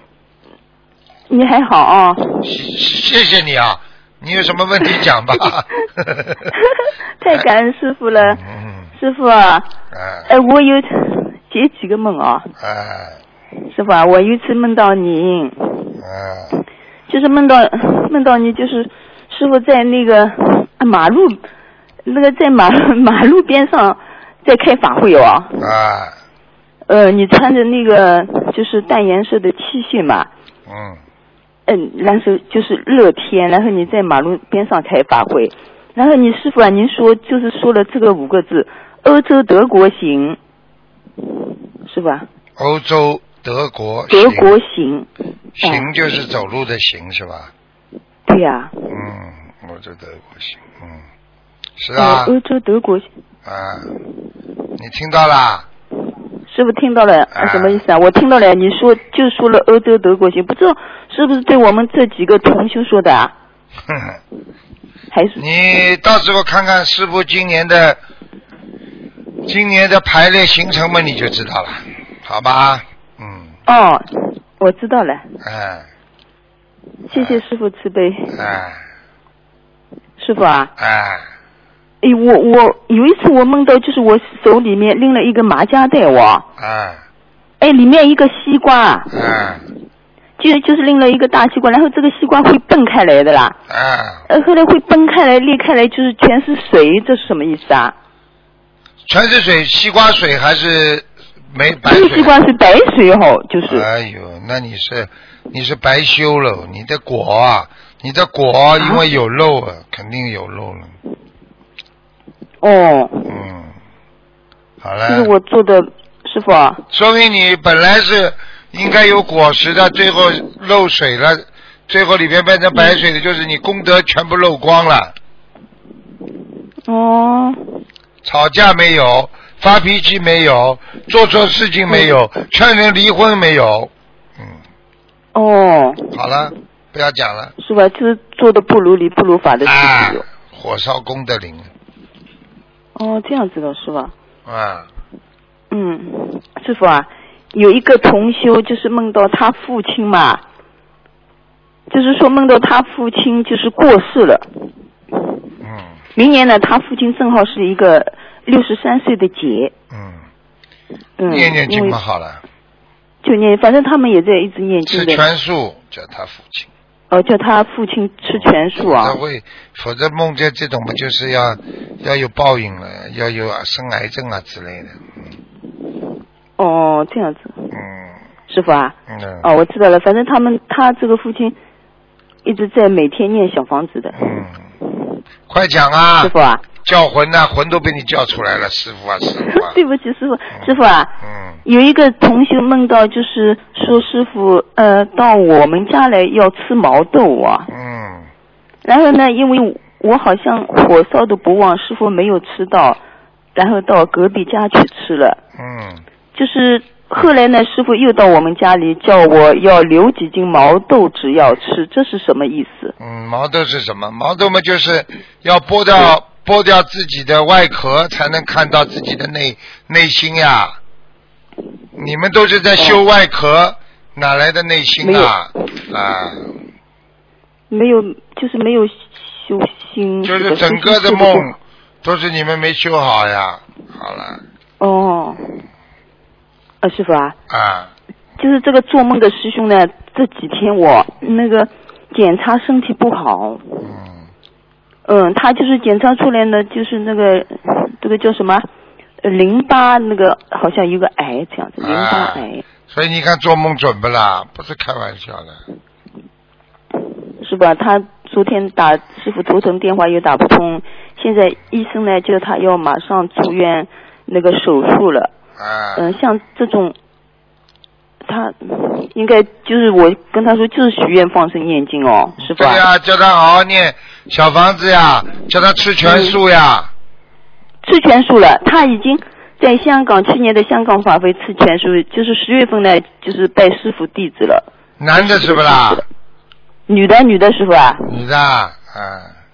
Speaker 6: 你还好啊、
Speaker 2: 谢谢谢你啊，你有什么问题讲吧，
Speaker 6: 太感恩师傅了，
Speaker 2: 嗯，
Speaker 6: 师傅啊，
Speaker 2: 哎
Speaker 6: 哎，我有解几个梦啊，
Speaker 2: 哎
Speaker 6: 师傅啊，我有一次梦到你，
Speaker 2: 哎，
Speaker 6: 就是梦到梦到你，就是师傅在那个啊马路那个在马 马路边上在开法会哦，
Speaker 2: 啊，
Speaker 6: 呃，你穿着那个就是淡颜色的 T 恤嘛，
Speaker 2: 嗯。
Speaker 6: 嗯，然后就是热天，然后你在马路边上开法会，然后你师傅啊，您说就是说了这个五个字，欧洲德国行，是吧？
Speaker 2: 欧洲德国
Speaker 6: 德
Speaker 2: 行
Speaker 6: 国行，
Speaker 2: 行就是走路的行是吧？
Speaker 6: 对呀、
Speaker 2: 嗯，欧洲德国行，嗯，是啊。
Speaker 6: 呃，欧洲德国行，
Speaker 2: 啊，你听到啦？
Speaker 6: 师傅听到了，什么意思啊？我听到了，你说就说了欧洲德国行，不知道是不是对我们这几个同修说的啊？
Speaker 2: 哼哼，
Speaker 6: 还是？
Speaker 2: 你到时候看看师傅今年的今年的排列行程嘛，你就知道了，好吧？嗯，
Speaker 6: 哦，我知道了，
Speaker 2: 哎。
Speaker 6: 谢谢师傅慈悲。
Speaker 2: 哎。
Speaker 6: 师傅啊，
Speaker 2: 哎，
Speaker 6: 哎，我我有一次我梦到，就是我手里面拎了一个麻夹袋哇，
Speaker 2: 哎。
Speaker 6: 哎，里面一个西瓜，
Speaker 2: 哎。
Speaker 6: 就就是拎了一个大西瓜，然后这个西瓜会崩开来的啦，
Speaker 2: 哎，
Speaker 6: 呃，后来会崩开来裂开来，就是全是水，这是什么意思啊？
Speaker 2: 全是水，西瓜水还是没白
Speaker 6: 这个
Speaker 2: 水？
Speaker 6: 西瓜是白水哦，就是。
Speaker 2: 哎呦，那你是你是白修了，你的果啊，你的果因为有漏啊，肯定有漏了。
Speaker 6: 哦，
Speaker 2: 嗯，好
Speaker 6: 这是，我做的，师傅啊。
Speaker 2: 说明你本来是应该有果实的，最后漏水了，最后里边变成白水的，就是你功德全部漏光了。
Speaker 6: 哦，
Speaker 2: 吵架没有，发脾气没有，做错事情没有，劝人离婚没有。嗯，
Speaker 6: 哦，
Speaker 2: 好了，不要讲了。
Speaker 6: 是吧？就是做的不如理不如法的事
Speaker 2: 啊
Speaker 6: 情有。，
Speaker 2: 火烧功德林
Speaker 6: 哦，这样子的是吧？
Speaker 2: 啊，
Speaker 6: 嗯，师傅啊，有一个同修就是梦到他父亲嘛，就是说梦到他父亲就是过世了。
Speaker 2: 嗯
Speaker 6: 明年呢，他父亲正好是一个六十三岁的姐。
Speaker 2: 嗯，
Speaker 6: 嗯，
Speaker 2: 念念经
Speaker 6: 因为
Speaker 2: 嘛好了，
Speaker 6: 就念，反正他们也在一直念经
Speaker 2: 吃。全素叫他父亲。
Speaker 6: 哦，叫他父亲吃全素啊
Speaker 2: 他。会，否则梦见这种嘛，就是要要有报应了，要有生癌症啊之类的。
Speaker 6: 哦，这样子，
Speaker 2: 嗯
Speaker 6: 师傅啊。
Speaker 2: 嗯
Speaker 6: 哦，我知道了，反正他们他这个父亲一直在每天念小房子的。
Speaker 2: 嗯，快讲啊
Speaker 6: 师！傅啊，
Speaker 2: 叫魂呐、魂都被你叫出来了，师傅啊，师傅啊。
Speaker 6: 对不起，师傅，师傅啊，
Speaker 2: 嗯
Speaker 6: 有一个同学梦到，就是说师傅呃到我们家来要吃毛豆啊，
Speaker 2: 嗯
Speaker 6: 然后呢，因为我好像火烧的不旺，师傅没有吃到，然后到隔壁家去吃了，
Speaker 2: 嗯，
Speaker 6: 就是后来呢，师傅又到我们家里叫我要留几斤毛豆只要吃，这是什么意思？
Speaker 2: 嗯，毛豆是什么？毛豆嘛，就是要剥掉剥掉自己的外壳，才能看到自己的内内心呀。你们都是在修外壳，哪来的内心啊？啊，
Speaker 6: 没有，就是没有修心，
Speaker 2: 就是整个的梦都是你们没修好呀。好了，
Speaker 6: 哦，啊，师傅啊，
Speaker 2: 啊，
Speaker 6: 就是这个做梦的师兄呢，这几天我那个检查身体不好，
Speaker 2: 嗯，
Speaker 6: 嗯，他就是检查出来呢，就是那个这个叫什么呃淋巴那个好像有个癌这样子，淋巴
Speaker 2: 啊
Speaker 6: 癌，
Speaker 2: 所以你看做梦准不啦？不是开玩笑的。
Speaker 6: 是吧？他昨天打师傅头疼电话又打不通，现在医生呢叫他要马上住院那个手术了。
Speaker 2: 啊，
Speaker 6: 嗯，像这种，他应该就是我跟他说，就是许愿放生念经哦，师傅啊。
Speaker 2: 对呀，叫他好好念小房子呀，叫他吃全素呀。
Speaker 6: 吃全素了，他已经在香港去年的香港法会吃全素，就是十月份呢，就是拜师傅弟子了。
Speaker 2: 男的是不啦？
Speaker 6: 女的，女的师傅啊，
Speaker 2: 女的，啊，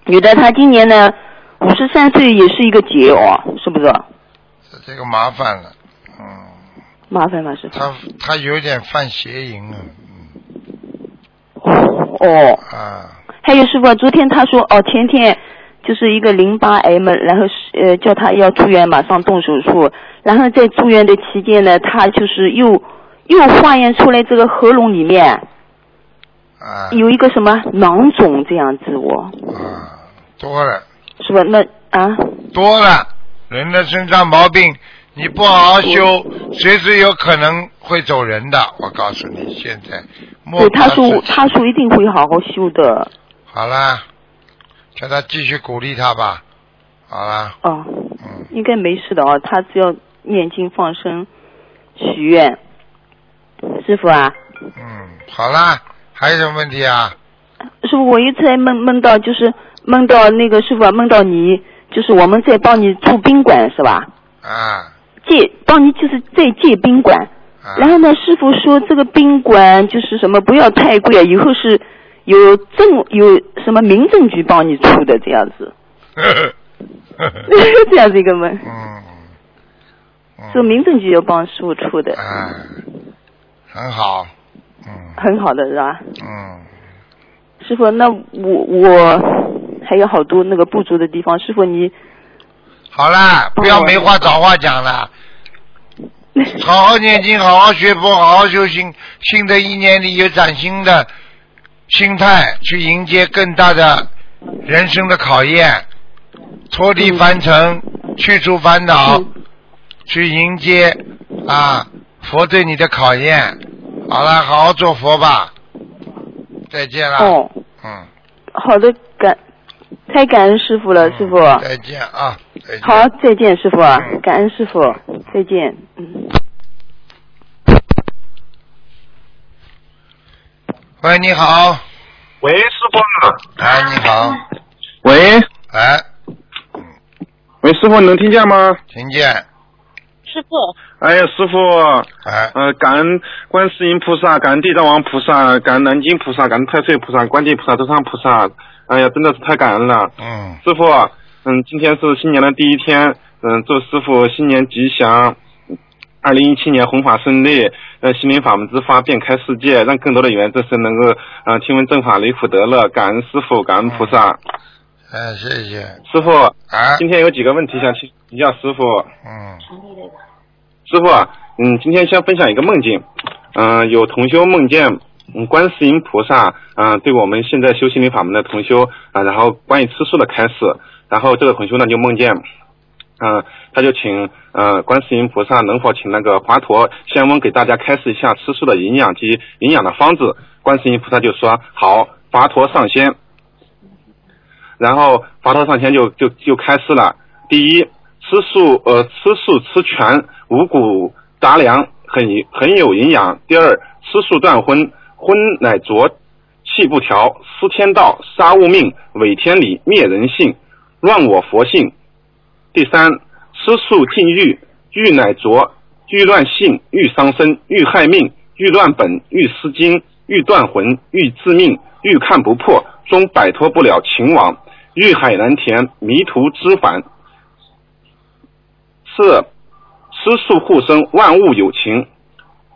Speaker 6: 女的，她今年呢五十三岁，也是一个劫哦，是不是？
Speaker 2: 这这个麻烦了，嗯，
Speaker 6: 麻烦了，师傅？
Speaker 2: 他他有点犯邪淫了，嗯
Speaker 6: 哦，
Speaker 2: 啊，
Speaker 6: 还有师傅啊，昨天他说哦，前天就是一个淋巴癌嘛，然后是呃叫他要住院，马上动手术，然后在住院的期间呢，他就是又又化验出来这个喉咙里面
Speaker 2: 啊，
Speaker 6: 有一个什么囊肿这样子哦，
Speaker 2: 啊，多了。
Speaker 6: 是吧？那啊，
Speaker 2: 多了，人的身上毛病，你不好好修，随时有可能会走人的。我告诉你，现在莫
Speaker 6: 对，他说他说一定会好好修的，
Speaker 2: 好啦，叫他继续鼓励他吧。好啦，
Speaker 6: 哦，
Speaker 2: 嗯，
Speaker 6: 应该没事的哦，他只要念经放生许愿，师傅啊。
Speaker 2: 嗯，好啦，还有什么问题啊？
Speaker 6: 师傅，我一直在梦梦到，就是梦到那个师傅啊，梦到你，就是我们在帮你住宾馆是吧？
Speaker 2: 啊，
Speaker 6: 借帮你就是在借宾馆，
Speaker 2: 啊
Speaker 6: 然后呢，师傅说这个宾馆就是什么不要太贵啊，以后是有证有什么民政局帮你出的这样子，这样子一个门，
Speaker 2: 嗯，嗯。
Speaker 6: 是民政局有帮师傅出的，
Speaker 2: 哎，很好，嗯。
Speaker 6: 很好的是吧？
Speaker 2: 嗯，
Speaker 6: 师傅，那我我还有好多那个不足的地方，师傅你
Speaker 2: 好啦，不要没话找话讲了。好好念经，好好学佛，好好修行。新的一年里有崭新的心态去迎接更大的人生的考验，脱离凡尘，去除烦恼，
Speaker 6: 嗯
Speaker 2: 去迎接啊佛对你的考验。好了，好好做佛吧。再见了。
Speaker 6: 哦，
Speaker 2: 嗯，
Speaker 6: 好的感太感恩师傅了，师傅。
Speaker 2: 再见啊。
Speaker 6: 好，再见，师傅感恩师傅，再见。嗯。
Speaker 2: 喂，你好。
Speaker 7: 喂，师傅啊。
Speaker 2: 哎，你好。
Speaker 7: 喂，
Speaker 2: 哎，
Speaker 7: 喂，师傅能听见吗？
Speaker 2: 听见。
Speaker 8: 师傅，
Speaker 7: 哎呀，师傅，
Speaker 2: 哎，
Speaker 7: 呃，感恩观世音菩萨，感恩地藏王菩萨，感恩南京菩萨，感恩太岁菩萨，观地菩萨，周山菩萨。哎呀，真的是太感恩了。
Speaker 2: 嗯，
Speaker 7: 师傅，嗯，今天是新年的第一天，嗯，祝师傅新年吉祥，二零一七年弘法顺利，呃，心灵法门之法遍开世界，让更多的缘之身能够，呃，听闻正法，离苦得乐，感恩师傅，感恩菩萨。
Speaker 2: 哎，谢谢。
Speaker 7: 师傅，
Speaker 2: 啊，
Speaker 7: 今天有几个问题想请请教师傅。
Speaker 2: 嗯，
Speaker 7: 师傅啊，嗯，今天先分享一个梦境，嗯、有同修梦见，嗯，观世音菩萨，嗯、对我们现在修心灵法门的同修啊、然后关于吃素的开始，然后这个同修呢就梦见，嗯、他就请呃观世音菩萨能否请那个华佗仙翁给大家开示一下吃素的营养及营养的方子，观世音菩萨就说好，华佗上仙。然后华佗上仙就就就开示了，第一，吃素呃吃素吃全五谷杂粮很很有营养。第二，吃素断荤，荤乃浊，气不调，失天道，杀物命，违天理，灭人性，乱我佛性。第三，吃素禁欲，欲乃浊，欲乱性，欲伤身，欲害命，欲乱本，欲失精，欲断魂，欲致命，欲看不破，终摆脱不了情网，欲海难填，迷途知返。四，吃素护生，万物有情，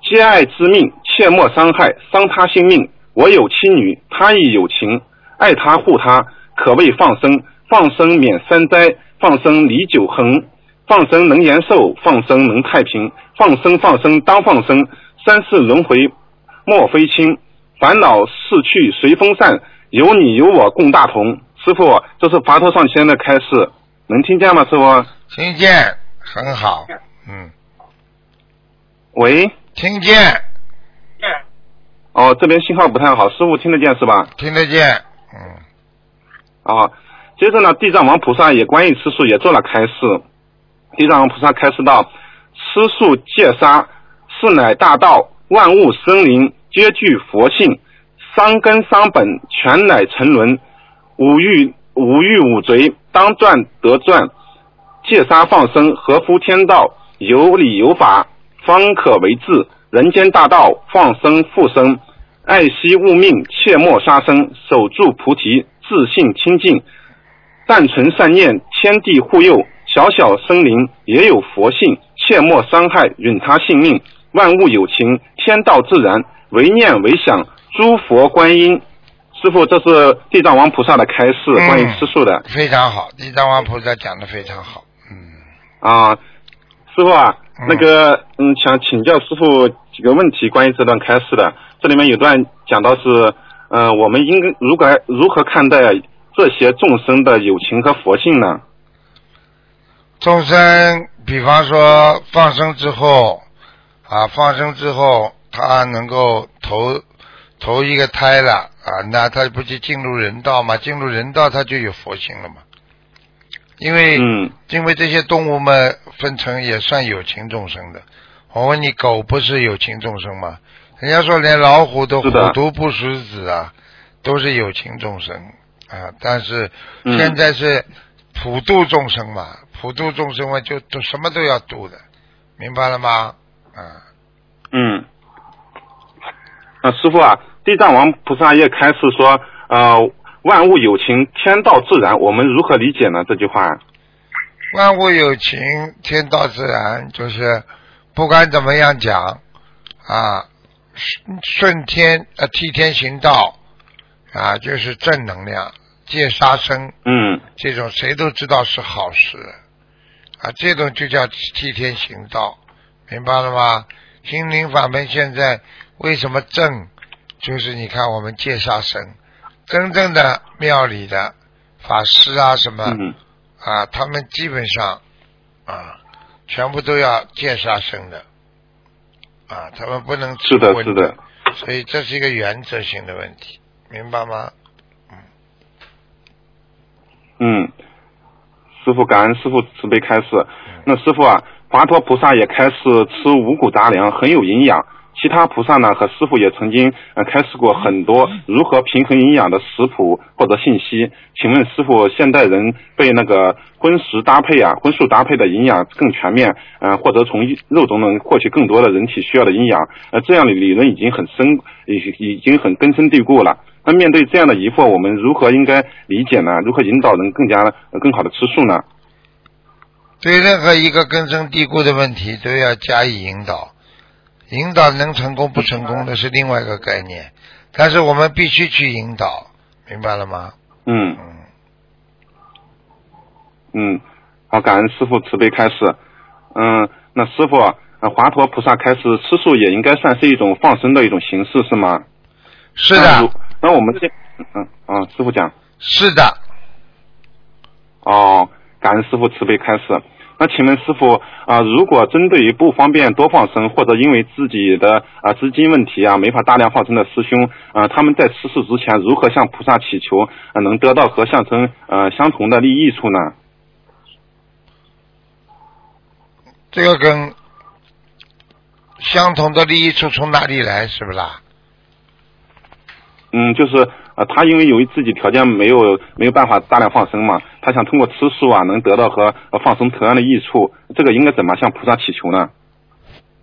Speaker 7: 皆爱之命，切莫伤害，伤他性命。我有妻女，他亦有情，爱他护他，可谓放生。放生免三灾，放生离九恒，放生能延寿，放生能太平，放生放生当放生，三世轮回莫非轻，烦恼逝去随风散，有你有我共大同。师傅，这是华佗上仙的开示，能听见吗？师傅？
Speaker 2: 听见，很好。嗯，
Speaker 7: 喂，
Speaker 2: 听见，
Speaker 7: 哦，这边信号不太好，师傅听得见是吧？
Speaker 2: 听得见。嗯，
Speaker 7: 啊，接着呢，地藏王菩萨也关于吃素也做了开示。地藏王菩萨开示道：吃素戒杀，是乃大道，万物生灵皆具佛性，伤根伤本，全乃沉沦。五欲五欲五贼，当断得断。戒杀放生，合乎天道，有理有法，方可为治。人间大道，放生复生，爱惜物命，切莫杀生，守住菩提，自信清净，但存善念，天地护佑，小小生灵也有佛性，切莫伤害，允他性命。万物有情，天道自然，唯念唯想，诸佛观音。师傅，这是地藏王菩萨的开示，
Speaker 2: 嗯
Speaker 7: 关于吃素的。
Speaker 2: 非常好，地藏王菩萨讲的非常好。嗯，
Speaker 7: 啊，师傅啊
Speaker 2: 嗯，
Speaker 7: 那个嗯，想请教师傅几个问题，关于这段开示的。这里面有段讲到是，呃，我们应该如何如何看待这些众生的友情和佛性呢？
Speaker 2: 众生，比方说放生之后，啊，放生之后，他能够投投一个胎了啊，那他不就进入人道吗？进入人道，他就有佛性了嘛。因为、
Speaker 7: 嗯
Speaker 2: 因为这些动物们分成也算有情众生的。我问你，狗不是有情众生吗？人家说连老虎都虎毒不食子啊，都是有情众生啊。但是
Speaker 7: 嗯
Speaker 2: 现在是普度众生嘛，普度众生嘛，就都什么都要度的明白了吗？嗯，
Speaker 7: 嗯。啊，师傅啊，地藏王菩萨也开始说，呃，万物有情，天道自然，我们如何理解呢？这句话？
Speaker 2: 万物有情，天道自然，就是不管怎么样讲啊，顺顺天呃替天行道啊，就是正能量，戒杀生，
Speaker 7: 嗯
Speaker 2: 这种谁都知道是好事啊，这种就叫替天行道，明白了吗？心灵法门现在为什么正？就是你看我们戒杀生，真正的庙里的法师啊什么。
Speaker 7: 嗯
Speaker 2: 啊，他们基本上啊，全部都要戒杀生的啊，他们不能吃
Speaker 7: 是的
Speaker 2: 荤
Speaker 7: 是的，
Speaker 2: 所以这是一个原则性的问题，明白吗？
Speaker 7: 嗯嗯，师傅感恩师傅慈悲开示。那师傅啊，华佗菩萨也开始吃五谷杂粮，很有营养。其他菩萨呢和师傅也曾经呃开示过很多如何平衡营养的食谱或者信息。请问师傅，现代人被那个荤食搭配啊，荤素搭配的营养更全面，呃，或者从肉中能获取更多的人体需要的营养，呃，这样的理论已经很深，已已经很根深蒂固了。那面对这样的疑惑，我们如何应该理解呢？如何引导人更加、呃更好的吃素呢？
Speaker 2: 对任何一个根深蒂固的问题都要加以引导，引导能成功不成功的是另外一个概念，但是我们必须去引导，明白了吗？
Speaker 7: 嗯
Speaker 2: 嗯，
Speaker 7: 嗯，好，感恩师傅慈悲开示。嗯，那师傅，呃，华佗菩萨开示吃素也应该算是一种放生的一种形式，是吗？
Speaker 2: 是的，
Speaker 7: 那我们这，嗯啊，师傅讲。
Speaker 2: 是的，
Speaker 7: 哦，感恩师傅慈悲开示。那请问师傅啊、如果针对于不方便多放生，或者因为自己的啊、资金问题啊没法大量放生的师兄啊、他们在吃素之前如何向菩萨祈求，呃能得到和象征呃相同的利益处呢？
Speaker 2: 这个跟相同的利益处从哪里来，是不啦？
Speaker 7: 嗯，就是呃，他因为由于自己条件没有没有办法大量放生嘛，他想通过吃素啊，能得到和呃放生同样的益处，这个应该怎么向菩萨祈求呢？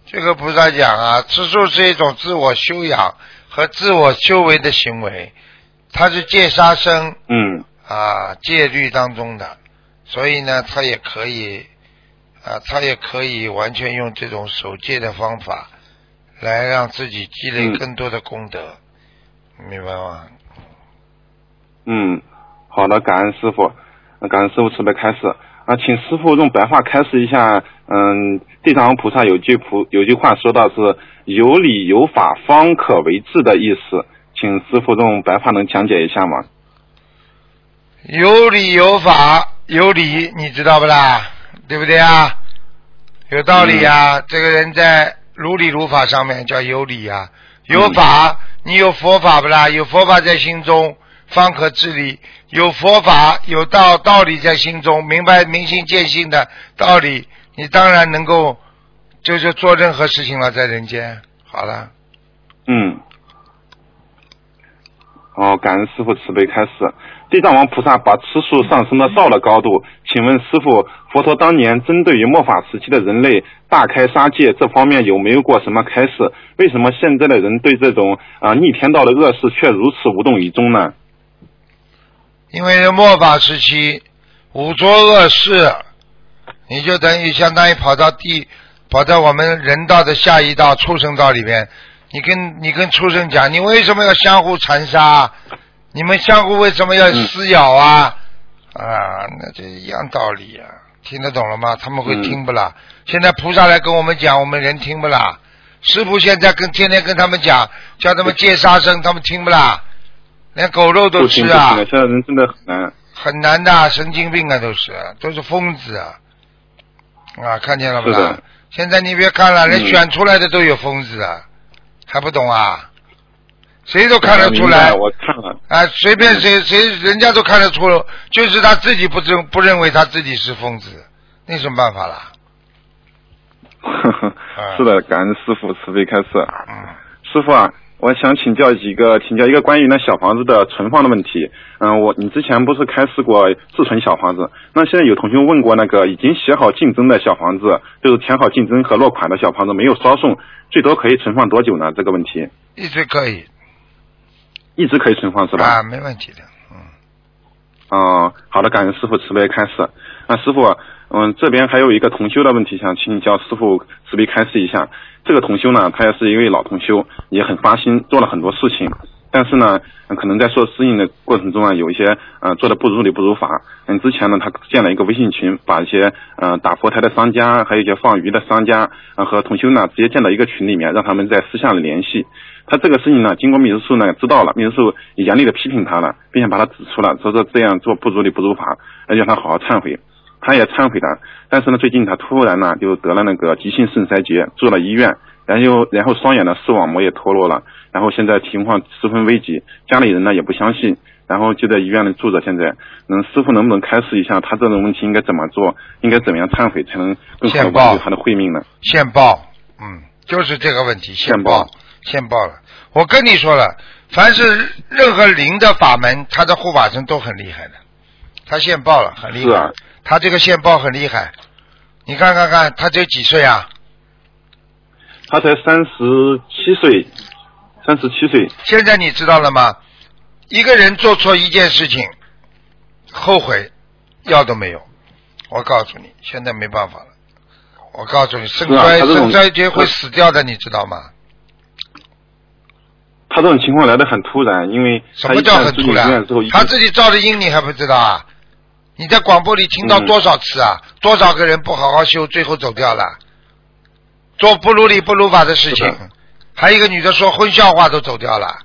Speaker 2: 这个菩萨讲啊，吃素是一种自我修养和自我修为的行为，它是戒杀生
Speaker 7: 嗯
Speaker 2: 啊戒律当中的，所以呢，他也可以啊，他也可以完全用这种守戒的方法来让自己积累
Speaker 7: 嗯
Speaker 2: 更多的功德，明白吗？
Speaker 7: 嗯，好的，感恩师傅，呃感恩师傅慈悲开示啊，请师傅用白话开示一下。嗯，地藏王菩萨有句菩有句话说到是有理有法方可为治的意思，请师傅用白话能讲解一下吗？
Speaker 2: 有理有法有理，你知道不啦？对不对啊？有道理呀、这个人在如理如法上面叫有理啊、有法，你有佛法不啦？有佛法在心中，方可治理。有佛法，有道道理在心中，明白明心见性的道理，你当然能够就是做任何事情了，在人间。好了，
Speaker 7: 嗯，哦，感恩师傅慈悲开示。地藏王菩萨把吃素上升到道的高度，请问师傅，佛陀当年针对于末法时期的人类大开杀戒这方面有没有过什么开示？为什么现在的人对这种啊、逆天道的恶事却如此无动于衷呢？
Speaker 2: 因为末法时期五浊恶世，你就等于相当于跑到地，跑到我们人道的下一道畜生道里边，你跟你跟畜生讲，你为什么要相互残杀？你们相互为什么要撕咬啊？啊，那这一样道理啊，听得懂了吗？他们会听不啦？现在菩萨来跟我们讲，我们人听不啦？师傅现在跟天天跟他们讲，叫他们戒杀生，他们听不啦？连狗肉都吃啊
Speaker 7: 现在人真的很难。
Speaker 2: 很难的，神经病啊，都是都是疯子啊！啊，看见了不啦？现在你别看了，连
Speaker 7: 嗯
Speaker 2: 选出来的都有疯子啊，还不懂啊？谁都看得出来
Speaker 7: 我看了。
Speaker 2: 啊，随便谁谁人家都看得出，就是他自己不认不认为他自己是疯子，那有什么办法啦？
Speaker 7: 是的，感恩师傅慈悲开示。
Speaker 2: 嗯，
Speaker 7: 师傅啊，我想请教几个，请教一个关于那小房子的存放的问题。嗯，我你之前不是开示过自存小房子？那现在有同学问过那个已经写好竞争的小房子，就是填好竞争和落款的小房子，没有烧送，最多可以存放多久呢？这个问题
Speaker 2: 一直可以
Speaker 7: 一直可以存放是吧？
Speaker 2: 啊，没问题的。嗯，
Speaker 7: 哦，好的，感恩师傅慈悲开示。那师傅，嗯，这边还有一个同修的问题，想请教师傅慈悲开示一下。这个同修呢，他也是一位老同修，也很发心，做了很多事情，但是呢，可能在做适应的过程中啊，有一些呃做的不如理不如法。嗯，之前呢，他建了一个微信群，把一些呃打佛台的商家，还有一些放鱼的商家，呃和同修呢直接建到一个群里面，让他们在私下里联系。他这个事情呢，经过秘书处呢知道了，秘书处严厉的批评他了，并且把他指出了，说说这样做不如理不如法，要让他好好忏悔。他也忏悔了，但是呢，最近他突然呢就得了那个急性肾衰竭，住了医院，然后然后双眼的视网膜也脱落了，然后现在情况十分危急，家里人呢也不相信，然后就在医院里住着。现在，嗯，师傅能不能开示一下他这种问题应该怎么做，应该怎么样忏悔才能更好的
Speaker 2: 现报
Speaker 7: 挽救他的慧命呢？
Speaker 2: 现报，嗯，就是这个问题，现
Speaker 7: 现
Speaker 2: 报
Speaker 7: 报，
Speaker 2: 现报了。我跟你说了，凡是任何灵的法门，他的护法神都很厉害的，他现报了，很厉害。
Speaker 7: 是啊，
Speaker 2: 他这个线报很厉害，你看看看，他只有几岁啊？
Speaker 7: 他才三十七岁，三十七岁，
Speaker 2: 现在你知道了吗？一个人做错一件事情，后悔药都没有。我告诉你，现在没办法了。我告诉你，肾衰、肾衰竭会死掉的，你知道吗？
Speaker 7: 他这种情况来的很突然，因为
Speaker 2: 什么叫很突然他自己造的因，你还不知道啊？你在广播里听到
Speaker 7: 嗯
Speaker 2: 多少次啊？多少个人不好好修，最后走掉了，做不如理不如法的事情。还有一个女的说荤笑话都走掉了。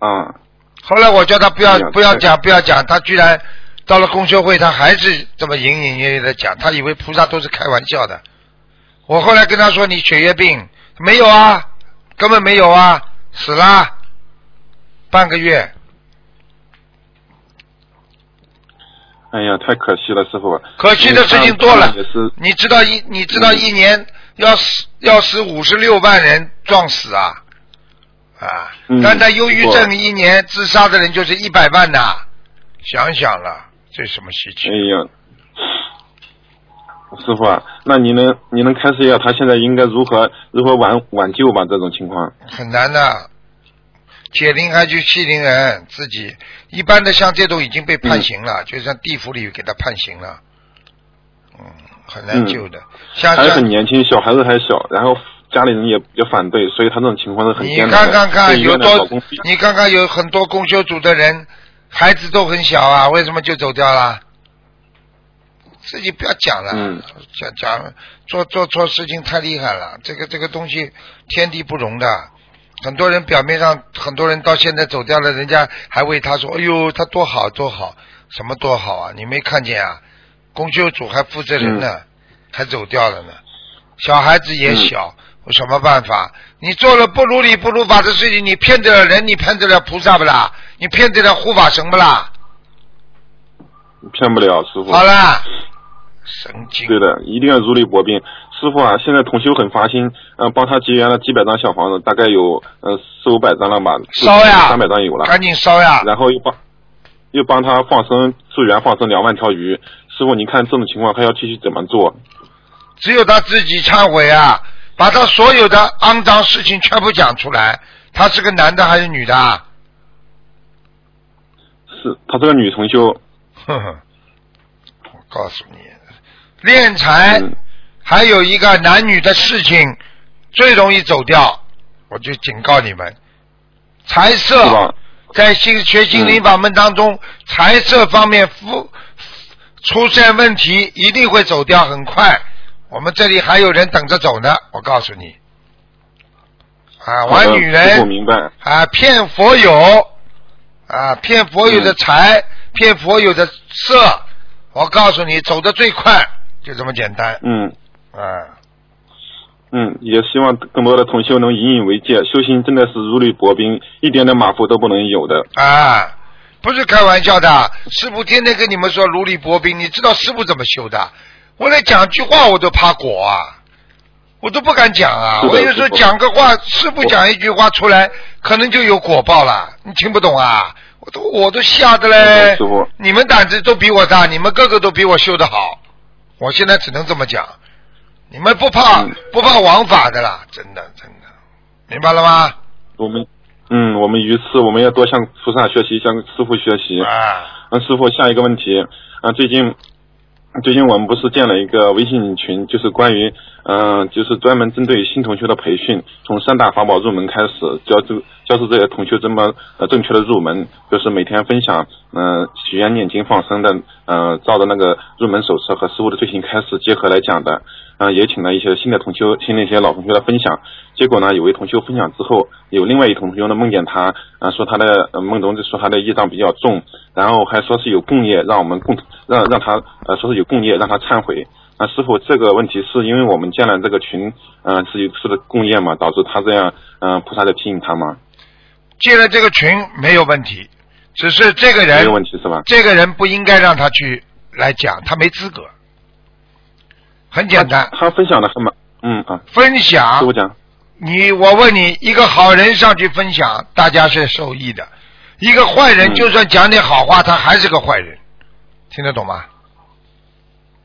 Speaker 7: 嗯，
Speaker 2: 后来我叫她不要不要讲不要讲，她居然到了公修会，她还是这么隐隐约约的讲，她以为菩萨都是开玩笑的。我后来跟她说：“你血液病没有啊？根本没有啊，死啦，半个月。
Speaker 7: 哎呀，太可惜了，师傅。
Speaker 2: 可惜的事情多了你知道一你知道一年要死要死五十六万人撞死啊啊！
Speaker 7: 嗯
Speaker 2: 单单忧郁症一年自杀的人就是一百万呐，想想了，这什么稀奇？
Speaker 7: 哎呀，师傅啊，那你能你能开始一下他现在应该如何如何挽挽救吧？这种情况，
Speaker 2: 很难的。解铃还须系铃人，自己一般的像这种已经被判刑
Speaker 7: 嗯
Speaker 2: 了，就像地府里给他判刑了，嗯，很难救的。像
Speaker 7: 还
Speaker 2: 像
Speaker 7: 很年轻，小孩子还小，然后家里人也也反对，所以他这种情况是很
Speaker 2: 你
Speaker 7: 艰难的。
Speaker 2: 看看看，有多你看看有很多公修组的人，孩子都很小啊，为什么就走掉了？自己不要讲了，
Speaker 7: 嗯
Speaker 2: 讲讲做做错事情太厉害了，这个这个东西天地不容的。很多人表面上，很多人到现在走掉了，人家还为他说：“哎呦，他多好多好，什么多好啊？你没看见啊？公修组还负责人呢，还走掉了呢。小孩子也小，有什么办法？你做了不如理不如法的事情，你骗得了人，你骗得了菩萨不啦？你骗得了护法神不啦？
Speaker 7: 骗不了师傅。
Speaker 2: 好啦，神经。
Speaker 7: 对的，一定要如履薄冰。师傅啊，现在同修很发心，嗯、帮他结缘了几百张小房子，大概有呃四五百张了吧，
Speaker 2: 烧呀
Speaker 7: 三百张有了。
Speaker 2: 赶紧烧呀！
Speaker 7: 然后又帮又帮他放生助缘放生两万条鱼。师傅，您看这种情况还要继续怎么做？
Speaker 2: 只有他自己忏悔啊，把他所有的肮脏事情全部讲出来。他是个男的还是女的啊？
Speaker 7: 是他这个女同修，
Speaker 2: 哼哼，我告诉你，练财
Speaker 7: 嗯
Speaker 2: 还有一个男女的事情最容易走掉，我就警告你们，财色？在心学心灵法门当中，财色方面出出现问题，一定会走掉，很快。我们这里还有人等着走呢，我告诉你。啊，玩女人
Speaker 7: 明白。
Speaker 2: 啊，骗佛友啊，骗佛友的财，骗佛友的色。我告诉你，走的最快，就这么简单。
Speaker 7: 嗯
Speaker 2: 啊，
Speaker 7: 嗯，也希望更多的同修能引以为戒，修行真的是如履薄冰，一点点马虎都不能有的。
Speaker 2: 啊，不是开玩笑的。师傅天天跟你们说如履薄冰，你知道师傅怎么修的？我连讲句话我都怕果啊！我都不敢讲啊！我有时候讲个话，师傅讲一句话出来，可能就有果报了。你听不懂啊？我都我都吓得嘞！
Speaker 7: 师傅
Speaker 2: 你们胆子都比我大，你们个个都比我修得好。我现在只能这么讲，你们不怕、
Speaker 7: 嗯
Speaker 2: 不怕王法的啦，真的真的，明白了吗？
Speaker 7: 我们，嗯，我们于此我们要多向菩萨学习，向师傅学习。
Speaker 2: 啊，
Speaker 7: 嗯，师傅，下一个问题啊，最近最近我们不是建了一个微信群，就是关于嗯、呃就是专门针对新同学的培训，从三大法宝入门开始，教这教授这些同学怎么呃正确的入门，就是每天分享嗯、呃许愿、念经、放生的呃照着那个入门手册和师傅的最新开始结合来讲的。啊、也请了一些新的同修，听了一些老同学的分享。结果呢，有位同修分享之后，有另外一同修呢梦见他，啊、说他的、呃梦中就说他的业障比较重，然后还说是有共业，让我们共让让他呃说是有共业，让他忏悔。那师傅，这个问题是因为我们建了这个群，嗯、是有是的共业嘛，导致他这样，嗯、菩萨在提醒他吗？
Speaker 2: 建了这个群没有问题，只是这个人没
Speaker 7: 有问题是吧？
Speaker 2: 这个人不应该让他去来讲，他没资格。很简单，
Speaker 7: 他分享的很满，嗯啊，
Speaker 2: 分享。
Speaker 7: 师傅讲，
Speaker 2: 你，我问你，一个好人上去分享，大家是受益的；一个坏人，
Speaker 7: 嗯。
Speaker 2: 就算讲点好话，他还是个坏人，听得懂吗？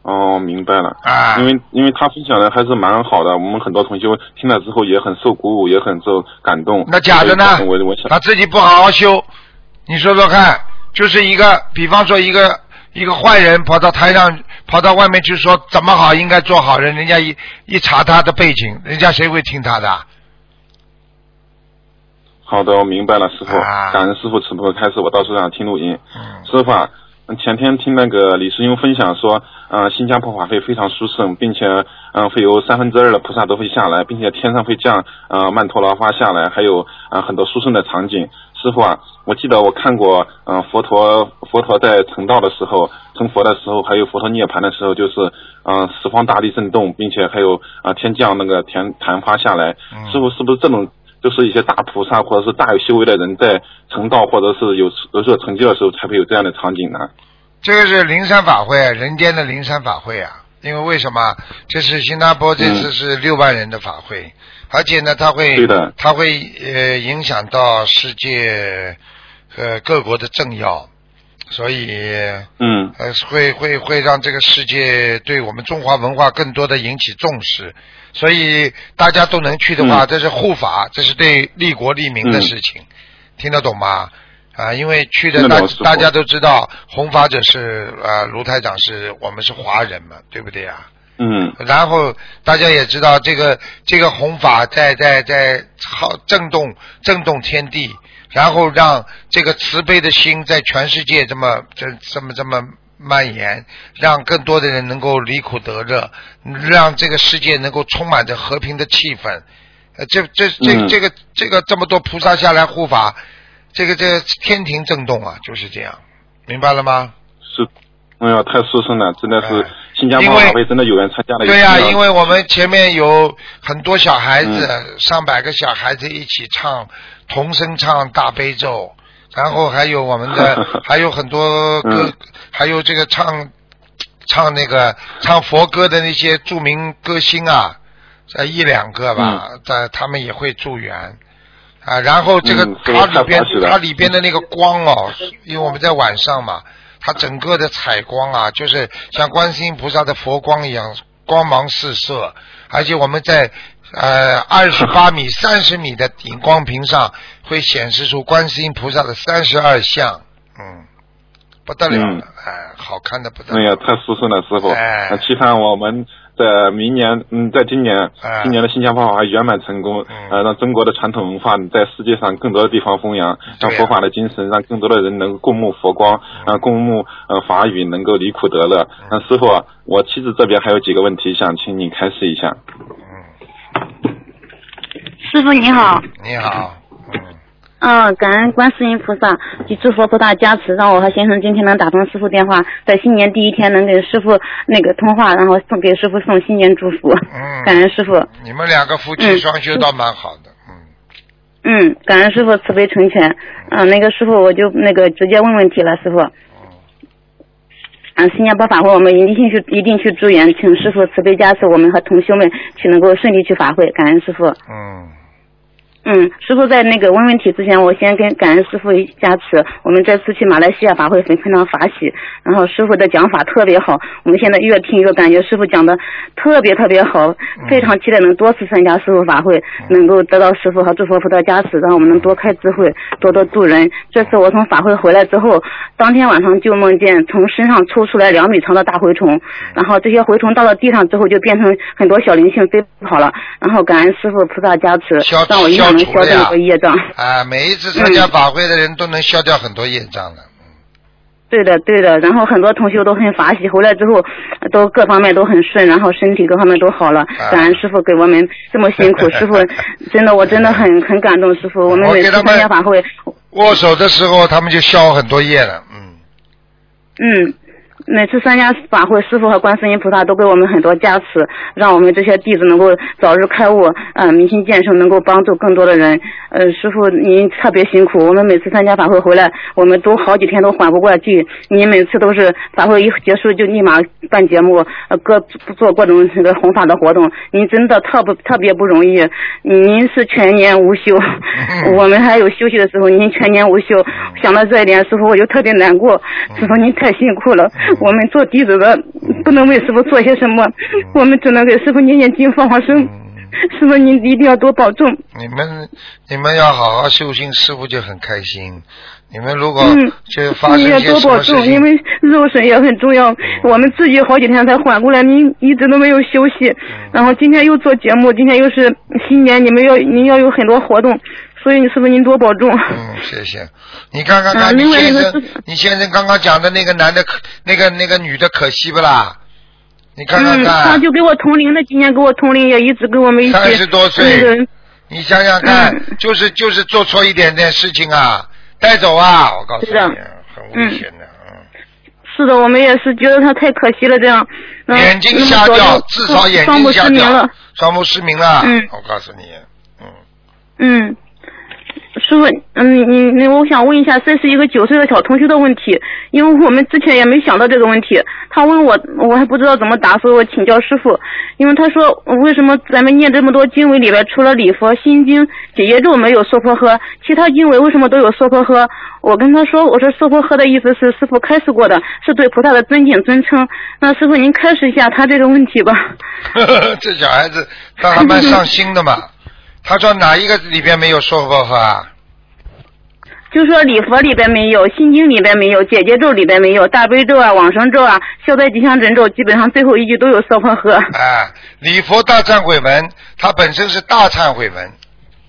Speaker 7: 哦，明白了。
Speaker 2: 啊，
Speaker 7: 因为因为他分享的还是蛮好的，我们很多同学听了之后也很受鼓舞，也很受感动。
Speaker 2: 那假的呢？
Speaker 7: 所以我我想
Speaker 2: 他自己不好好修，你说说看，就是一个，比方说一个一个坏人跑到台上，跑到外面去说怎么好，应该做好人，人家一一查他的背景，人家谁会听他的？
Speaker 7: 好的，我明白了，师傅。
Speaker 2: 啊
Speaker 7: 感恩师傅此刻开始，我到时候想听录音。
Speaker 2: 嗯，
Speaker 7: 师傅啊，嗯前天听那个李师兄分享说，呃，新加坡法会非常殊胜，并且，嗯、会有三分之二的菩萨都会下来，并且天上会降呃曼陀罗花下来，还有呃很多殊胜的场景。师傅啊，我记得我看过，嗯、佛陀佛陀在成道的时候，成佛的时候，还有佛陀涅槃的时候，就是，嗯、十方大地震动，并且还有啊、呃天降那个天昙花下来。
Speaker 2: 嗯
Speaker 7: 师傅是不是这种？就是一些大菩萨或者是大有修为的人在成道或者是有有所成就的时候，才会有这样的场景呢？
Speaker 2: 这个是灵山法会，人间的灵山法会啊。因为为什么？这是新加坡这次是六万人的法会，而且呢，它会它会呃影响到世界呃各国的政要，所以
Speaker 7: 嗯。
Speaker 2: 呃会会会让这个世界对我们中华文化更多的引起重视，所以大家都能去的话，
Speaker 7: 嗯。
Speaker 2: 这是护法，这是对利国利民的
Speaker 7: 嗯。
Speaker 2: 事情，听得懂吗？啊，因为去的大大家都知道，弘法者是呃卢台长是我们是华人嘛，对不对啊？
Speaker 7: 嗯。
Speaker 2: 然后大家也知道，这个这个弘法在在在好震动震动天地，然后让这个慈悲的心在全世界这么这这么这么蔓延，让更多的人能够离苦得乐，让这个世界能够充满着和平的气氛。呃，这这这
Speaker 7: 嗯。
Speaker 2: 这个这个这么多菩萨下来护法，这个这个天庭震动啊，就是这样，明白了吗？
Speaker 7: 是，哎呀，太殊胜了，真的是
Speaker 2: 哎
Speaker 7: 新加坡
Speaker 2: 因为
Speaker 7: 法会真的有缘参加了。
Speaker 2: 对呀、因为我们前面有很多小孩子，
Speaker 7: 嗯
Speaker 2: 上百个小孩子一起唱同声唱大悲咒，然后还有我们的 还有很多歌，
Speaker 7: 嗯
Speaker 2: 还有这个唱唱那个唱佛歌的那些著名歌星啊，呃一两个吧，在、他们也会助缘。啊，然后这个它里边它里边的那个光哦，因为我们在晚上嘛，它整个的采光啊，就是像观世音菩萨的佛光一样，光芒四射，而且我们在呃二十八米、三十米的顶光屏上会显示出观世音菩萨的三十二相，嗯，不得了了，
Speaker 7: 嗯
Speaker 2: 哎，好看的不得了。
Speaker 7: 哎呀，太殊胜了，师傅。
Speaker 2: 哎
Speaker 7: 那期盼我们在明年，嗯，在今年，
Speaker 2: 哎。
Speaker 7: 今年的新加坡法会圆满成功，
Speaker 2: 嗯。
Speaker 7: 呃，让中国的传统文化在世界上更多的地方弘扬，让佛法的精神，让更多的人能够共沐佛光，
Speaker 2: 嗯。
Speaker 7: 呃，共沐呃法语，能够离苦得乐。那、师傅，我妻子这边还有几个问题想请你开示一下。
Speaker 2: 嗯，
Speaker 5: 师傅你好，
Speaker 2: 你好，嗯，
Speaker 5: 嗯，感恩观世音菩萨及诸佛菩萨加持，让我和先生今天能打通师傅电话，在新年第一天能给师傅那个通话，然后送给师傅送新年祝福，
Speaker 2: 嗯
Speaker 5: 感恩师傅，
Speaker 2: 你们两个夫妻
Speaker 5: 嗯
Speaker 2: 双修倒蛮好的，嗯，
Speaker 5: 嗯，感恩师傅慈悲成全，嗯，那个师傅我就那个直接问问题了，师傅，
Speaker 8: 嗯，新加坡法会我们一定去一定去助缘，请师傅慈悲加持我们和同修们去能够顺利去法会，感恩师傅。
Speaker 2: 嗯，
Speaker 8: 嗯，师傅在那个问问题之前，我先跟感恩师傅加持。我们这次去马来西亚法会非非常法喜，然后师傅的讲法特别好，我们现在越听越感觉师傅讲的特别特别好，非常期待能多次参加师傅法会，能够得到师傅和诸佛菩萨加持，让我们能多开智慧，多多度人。这次我从法会回来之后，当天晚上就梦见从身上抽出来两米长的大蛔虫，然后这些蛔虫到了地上之后就变成很多小灵性飞跑了，然后感恩师傅菩萨加持
Speaker 2: 消，
Speaker 8: 让我一下能消掉这个业障。
Speaker 2: 啊，每一次参加法会的人都能消掉很多业障的。
Speaker 8: 对的，对的。然后很多同学都很法喜，回来之后呃都各方面都很顺，然后身体各方面都好了。感恩师傅给我们这么辛苦，师傅 真的我真的很很感动师傅。我们每次参加法会，
Speaker 2: 握手的时候，他们就消很多业了。嗯，
Speaker 8: 嗯，每次参加法会，师傅和观世音菩萨都给我们很多加持，让我们这些弟子能够早日开悟，呃，明心见性，能够帮助更多的人。呃，师傅您特别辛苦，我们每次参加法会回来，我们都好几天都缓不过劲。您每次都是法会一结束就立马办节目，呃，各做各种那个弘法的活动，您真的特不特别不容易。您是全年无休，我们还有休息的时候，您全年无休。想到这一点，师傅我就特别难过。师傅您太辛苦了，我们做弟子的不能为师傅做些什么，我们只能给师傅念念经、放放生。师傅您一定要多保重。
Speaker 2: 你们你们要好好修行，师傅就很开心。你们如果
Speaker 8: 嗯
Speaker 2: 就发一些
Speaker 8: 多保重，因为肉身也很重要。我们自己好几天才缓过来，您一直都没有休息，
Speaker 2: 嗯
Speaker 8: 然后今天又做节目，今天又是新年，你们要您要有很多活动，所以你师傅您多保重。
Speaker 2: 嗯，谢谢。你看看
Speaker 8: 啊
Speaker 2: 看，你先生你先生刚刚讲的那个男的可，那个那个女的可惜不啦？你看看
Speaker 8: 嗯，他，就跟我同龄的，今年跟我同龄，也一直跟我们一起。
Speaker 2: 三十多岁
Speaker 8: 那个
Speaker 2: 你想想看，
Speaker 8: 嗯
Speaker 2: 就是就是做错一点点事情啊，带走啊，我告诉你，很危险的。嗯，
Speaker 8: 是的，我们也是觉得他太可惜了，这样。嗯、
Speaker 2: 眼睛瞎掉至少眼睛瞎掉
Speaker 8: 失明了。，
Speaker 2: 双目失明了。
Speaker 8: 嗯
Speaker 2: 我告诉你，嗯，
Speaker 8: 嗯，师傅，嗯，你你，我想问一下，这是一个九岁的小同学的问题，因为我们之前也没想到这个问题。他问我，我还不知道怎么答，所以我请教师傅。因为他说，为什么咱们念这么多经文里边，除了礼佛、心经、解结咒没有娑婆诃，其他经文为什么都有娑婆诃？我跟他说，我说娑婆诃的意思是师傅开示过的，是对菩萨的尊敬尊称。那师傅您开示一下他这个问题吧。
Speaker 2: 这小孩子他还蛮上心的嘛。他说哪一个里边没有说过话啊？
Speaker 8: 就说礼佛里边没有，心经里边没有，姐姐咒里边没有，大悲咒啊、往生咒啊、消灾吉祥神咒，基本上最后一句都有娑婆诃。
Speaker 2: 哎，礼佛大忏悔文，它本身是大忏悔文，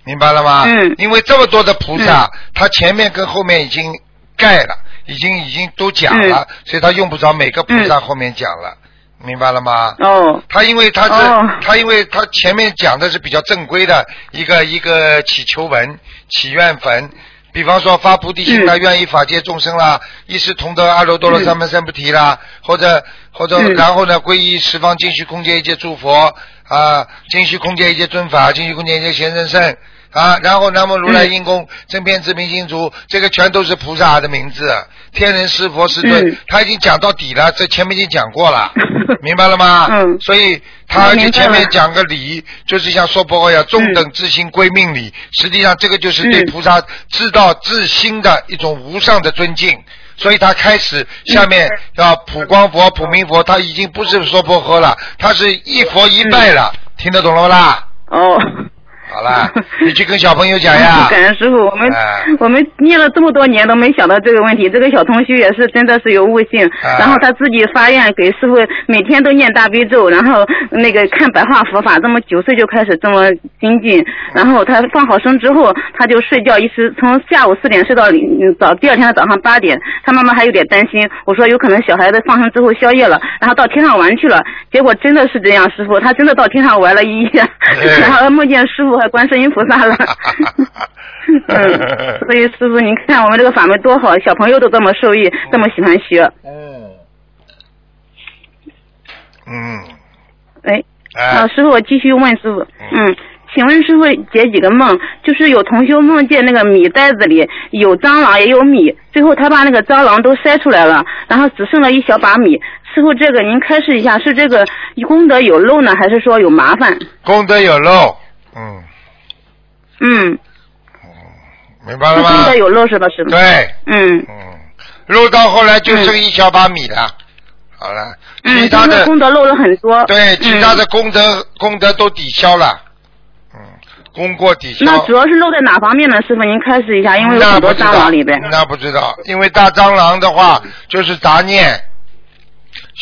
Speaker 2: 明白了吗？
Speaker 8: 嗯
Speaker 2: 因为这么多的菩萨，他前面跟后面已经盖了，已经已经都讲了，所以他用不着每个菩萨后面讲了，明白了吗？
Speaker 8: 哦，
Speaker 2: 他因为他是、
Speaker 8: 哦。
Speaker 2: 他因为他前面讲的是比较正规的一个一个祈求文、祈愿文，比方说发菩提心啦，
Speaker 8: 嗯
Speaker 2: 愿意法界众生啦，一时同得阿耨多罗三藐三菩提啦，或者或者、
Speaker 8: 嗯
Speaker 2: 然后呢，皈依十方净虚空界一切诸佛啊，净虚空界一切尊法，净虚空界一切贤圣圣。啊，然后南无如来
Speaker 8: 嗯。
Speaker 2: 应供正遍知明心足，这个全都是菩萨的名字，天人师佛师尊，
Speaker 8: 嗯
Speaker 2: 他已经讲到底了，这前面已经讲过了，明白了吗？
Speaker 8: 嗯
Speaker 2: 所以他就前面讲个理，就是像说婆呀，中等自心归命礼，实际上这个就是对
Speaker 8: 嗯
Speaker 2: 菩萨知道自心的一种无上的尊敬。所以他开始下面要普光佛、普明佛，他已经不是说婆诃了，他是一佛一拜了，听得懂了不啦？
Speaker 8: 哦。
Speaker 2: 好啦，你去跟小朋友讲呀。
Speaker 8: 感恩师傅，我们、
Speaker 2: 哎
Speaker 8: 我们念了这么多年都没想到这个问题。这个小同学也是真的是有悟性，
Speaker 2: 哎
Speaker 8: 然后他自己发愿给师傅每天都念大悲咒，然后那个看白话佛法，这么九岁就开始这么精进。然后他放好生之后，他就睡觉，一直从下午四点睡到嗯早第二天的早上八点。他妈妈还有点担心，我说有可能小孩子放生之后宵夜了，然后到天上玩去了。结果真的是这样，师傅他真的到天上玩了一夜，
Speaker 2: 对
Speaker 8: 然后梦见师傅和观世音菩萨了。嗯，所以师傅，您看我们这个法门多好，小朋友都这么受益，这么喜欢学。
Speaker 2: 嗯。嗯。
Speaker 8: 哎，
Speaker 2: 哎
Speaker 8: 啊，师傅，我继续问师傅，嗯，请问师傅解几个梦？就是有同修梦见那个米袋子里有蟑螂也有米，最后他把那个蟑螂都筛出来了，然后只剩了一小把米。师傅，这个您开示一下，是这个功德有漏呢，还是说有麻烦？
Speaker 2: 功德有漏，嗯，
Speaker 8: 嗯，
Speaker 2: 明白了吗？
Speaker 8: 现在有漏是吧，师傅？
Speaker 2: 对，
Speaker 8: 嗯
Speaker 2: 嗯，漏到后来就剩一小把米了，好了，其他的
Speaker 8: 功德漏了很多。
Speaker 2: 对，其他
Speaker 8: 嗯
Speaker 2: 的功德、功德都抵消了，嗯，功过抵消。
Speaker 8: 那主要是漏在哪方面呢？师傅您开始一下，因为有
Speaker 2: 那
Speaker 8: 很多蟑螂里边。
Speaker 2: 那不知道，因为大蟑螂的话就是杂念，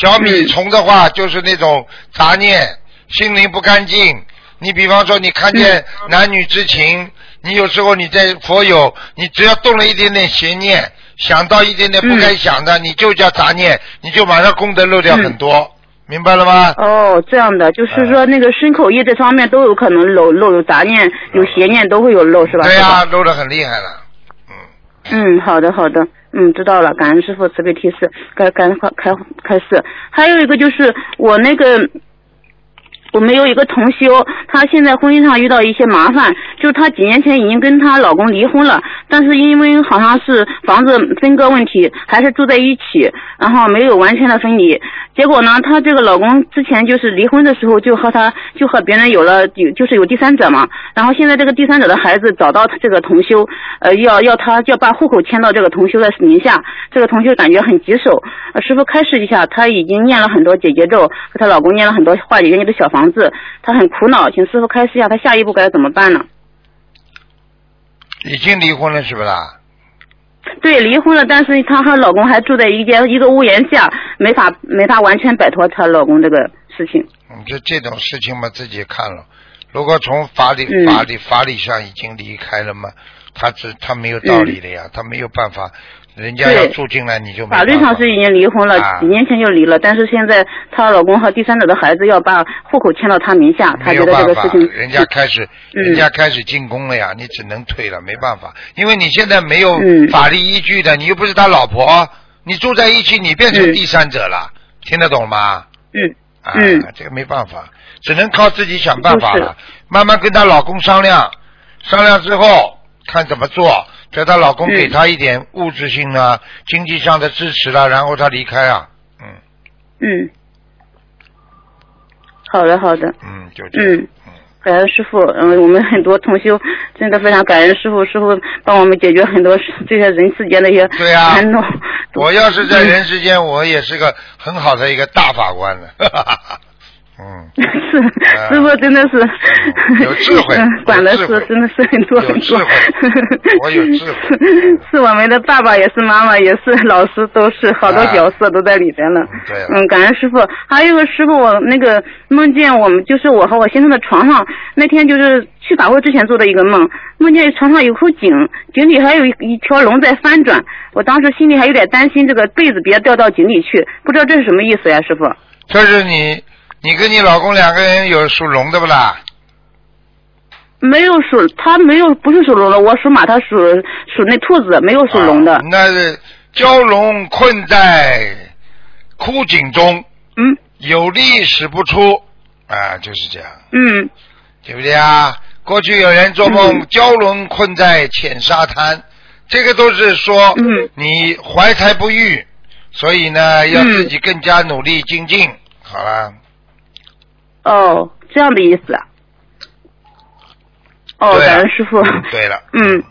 Speaker 2: 小
Speaker 8: 嗯
Speaker 2: 米虫的话就是那种杂念，心灵不干净。你比方说，你看见
Speaker 8: 嗯
Speaker 2: 男女之情，你有时候你在佛友，你只要动了一点点邪念，想到一点点不该想的，你就叫杂念，你就马上功德漏掉很多，明白了吗？
Speaker 8: 哦，这样的，就是说那个身口意这方面都有可能漏漏，有杂念、有邪念都会有漏，是吧？
Speaker 2: 对呀、
Speaker 8: 师
Speaker 2: 漏的很厉害了。
Speaker 8: 嗯嗯，好的好的，嗯，知道了，感恩师傅慈悲提示，该该开开开示。还有一个就是我那个。我们有一个同修，她现在婚姻上遇到一些麻烦，就是她几年前已经跟她老公离婚了，但是因为好像是房子分割问题，还是住在一起，然后没有完全的分离。结果呢，她这个老公之前就是离婚的时候就和她就和别人有了有就是有第三者嘛，然后现在这个第三者的孩子找到这个同修，呃，要要他要把户口迁到这个同修的名下，这个同修感觉很棘手。师傅开示一下，她已经念了很多姐姐咒，和她老公念了很多化解冤结的小房子，她很苦恼，请师傅开示一下，她下一步该怎么办呢？
Speaker 2: 已经离婚了是不啦？
Speaker 8: 对，离婚了，但是她和老公还住在一间一个屋檐下，没法没法完全摆脱她老公这个事情。
Speaker 2: 嗯，这这种事情嘛，自己看了。如果从法理、
Speaker 8: 嗯
Speaker 2: 法理、法理上已经离开了嘛，他只他没有道理的呀，他没有办法，人家要住进来你就没
Speaker 8: 法律上是已经离婚了，
Speaker 2: 啊。
Speaker 8: 几年前就离了，但是现在她老公和第三者的孩子要把户口迁到她名下，她
Speaker 2: 有办法
Speaker 8: 得这个事，情
Speaker 2: 人家开始，
Speaker 8: 嗯。
Speaker 2: 人家开始进攻了呀，你只能退了，没办法，因为你现在没有
Speaker 8: 嗯。
Speaker 2: 法律依据的，你又不是他老婆，你住在一起，你变成
Speaker 8: 嗯
Speaker 2: 第三者了，听得懂吗？
Speaker 8: 嗯
Speaker 2: 啊，
Speaker 8: 嗯。
Speaker 2: 这个没办法，只能靠自己想办法
Speaker 8: 就是。
Speaker 2: 了。慢慢跟她老公商量，商量之后看怎么做，叫她老公
Speaker 8: 嗯
Speaker 2: 给她一点物质性啊、经济上的支持了，然后她离开啊。嗯
Speaker 8: 嗯，好的好的，
Speaker 2: 嗯，就这样。
Speaker 8: 嗯。感恩师傅，嗯，我们很多同修真的非常感恩师傅，师傅帮我们解决很多这些人世间的一些
Speaker 2: 对呀
Speaker 8: 烦恼。
Speaker 2: 我要是在人世间，我也是个很好的一个大法官了。嗯，
Speaker 8: 是
Speaker 2: 啊
Speaker 8: 师傅真的是
Speaker 2: 有智慧
Speaker 8: 嗯管的事真的是很多很多。
Speaker 2: 我有智慧
Speaker 8: 是我们的爸爸，也是妈妈，也是老师，都是好多
Speaker 2: 啊
Speaker 8: 角色都在里边了。
Speaker 2: 对了
Speaker 8: 嗯，感恩师傅。还有一个师傅，我那个梦见我们就是我和我先生的床上，那天就是去法会之前做的一个梦，梦见床上有口井，井里还有一一条龙在翻转。我当时心里还有点担心，这个被子别掉到井里去，不知道这是什么意思呀，师傅？
Speaker 2: 这是你，你跟你老公两个人有属龙的不啦？
Speaker 8: 没有属，他没有不是属龙的，我属马，他属属那兔子，没有属龙的。
Speaker 2: 啊那是蛟龙困在枯井中，
Speaker 8: 嗯
Speaker 2: 有力使不出，啊，就是这样，
Speaker 8: 嗯
Speaker 2: 对不对啊？过去有人做梦，
Speaker 8: 嗯
Speaker 2: 蛟龙困在浅沙滩，这个都是说
Speaker 8: 嗯
Speaker 2: 你怀才不遇，所以呢，要
Speaker 8: 嗯
Speaker 2: 自己更加努力精进。好了，
Speaker 8: 哦，这样的意思啊。哦，感恩师傅。
Speaker 2: 嗯对了，
Speaker 8: 嗯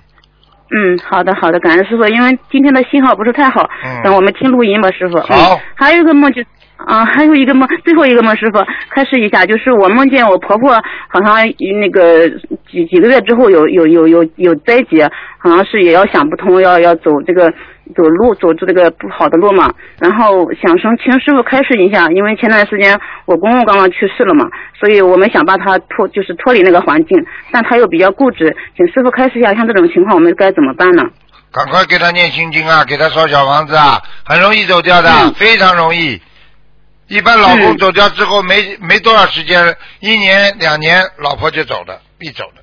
Speaker 8: 嗯，好的好的，感恩师傅。因为今天的信号不是太好，
Speaker 2: 嗯
Speaker 8: 等我们听录音吧，师傅。
Speaker 2: 好
Speaker 8: 嗯还有一个梦就。啊，还有一个梦，最后一个梦，师傅开始一下，就是我梦见我婆婆好像那个几几个月之后有有有有有灾劫，好像是也要想不通，要要走这个走路走出这个不好的路嘛。然后想生请师傅开示一下，因为前段时间我公公刚刚去世了嘛，所以我们想把他脱就是脱离那个环境，但他又比较固执，请师傅开示一下，像这种情况我们该怎么办呢？
Speaker 2: 赶快给他念心经啊，给他烧小房子啊，很容易走掉的，
Speaker 8: 嗯
Speaker 2: 非常容易。一般老公
Speaker 8: 嗯
Speaker 2: 走掉之后没没多少时间，一年两年，老婆就走了，必走的。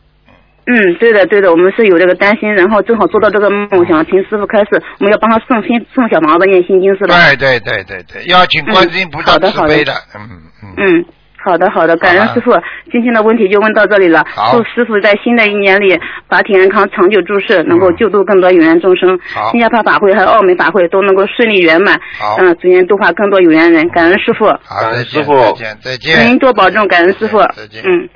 Speaker 8: 嗯，对的，对的，我们是有这个担心，然后正好做到这个梦想，请师傅开始，我们要帮他送心送小房子念心经是吧？
Speaker 2: 对对对对对，要请观世音菩萨
Speaker 8: 嗯好的
Speaker 2: 慈悲的，嗯嗯。
Speaker 8: 嗯，好的，好的，感恩师傅。今天的问题就问到这里了。
Speaker 2: 好
Speaker 8: 祝师傅在新的一年里法体安康，长久住世，能够救度更多有缘众生。
Speaker 2: 嗯好
Speaker 8: 新加坡法会还有澳门法会都能够顺利圆满。
Speaker 2: 好
Speaker 8: 嗯，祝愿度化更多有缘人。感恩师傅，
Speaker 2: 好，再见，
Speaker 7: 师傅
Speaker 2: 再见，再
Speaker 8: 见您。多保重。感恩师傅。
Speaker 2: 再见
Speaker 8: 嗯。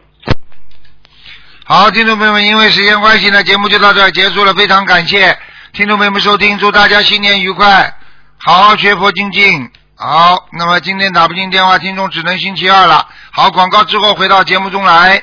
Speaker 2: 好，听众朋友们，因为时间关系呢，节目就到这儿结束了，非常感谢听众朋友们收听，祝大家新年愉快，好好学佛精进。好，那么今天打不进电话，听众只能星期二了。好，广告之后回到节目中来。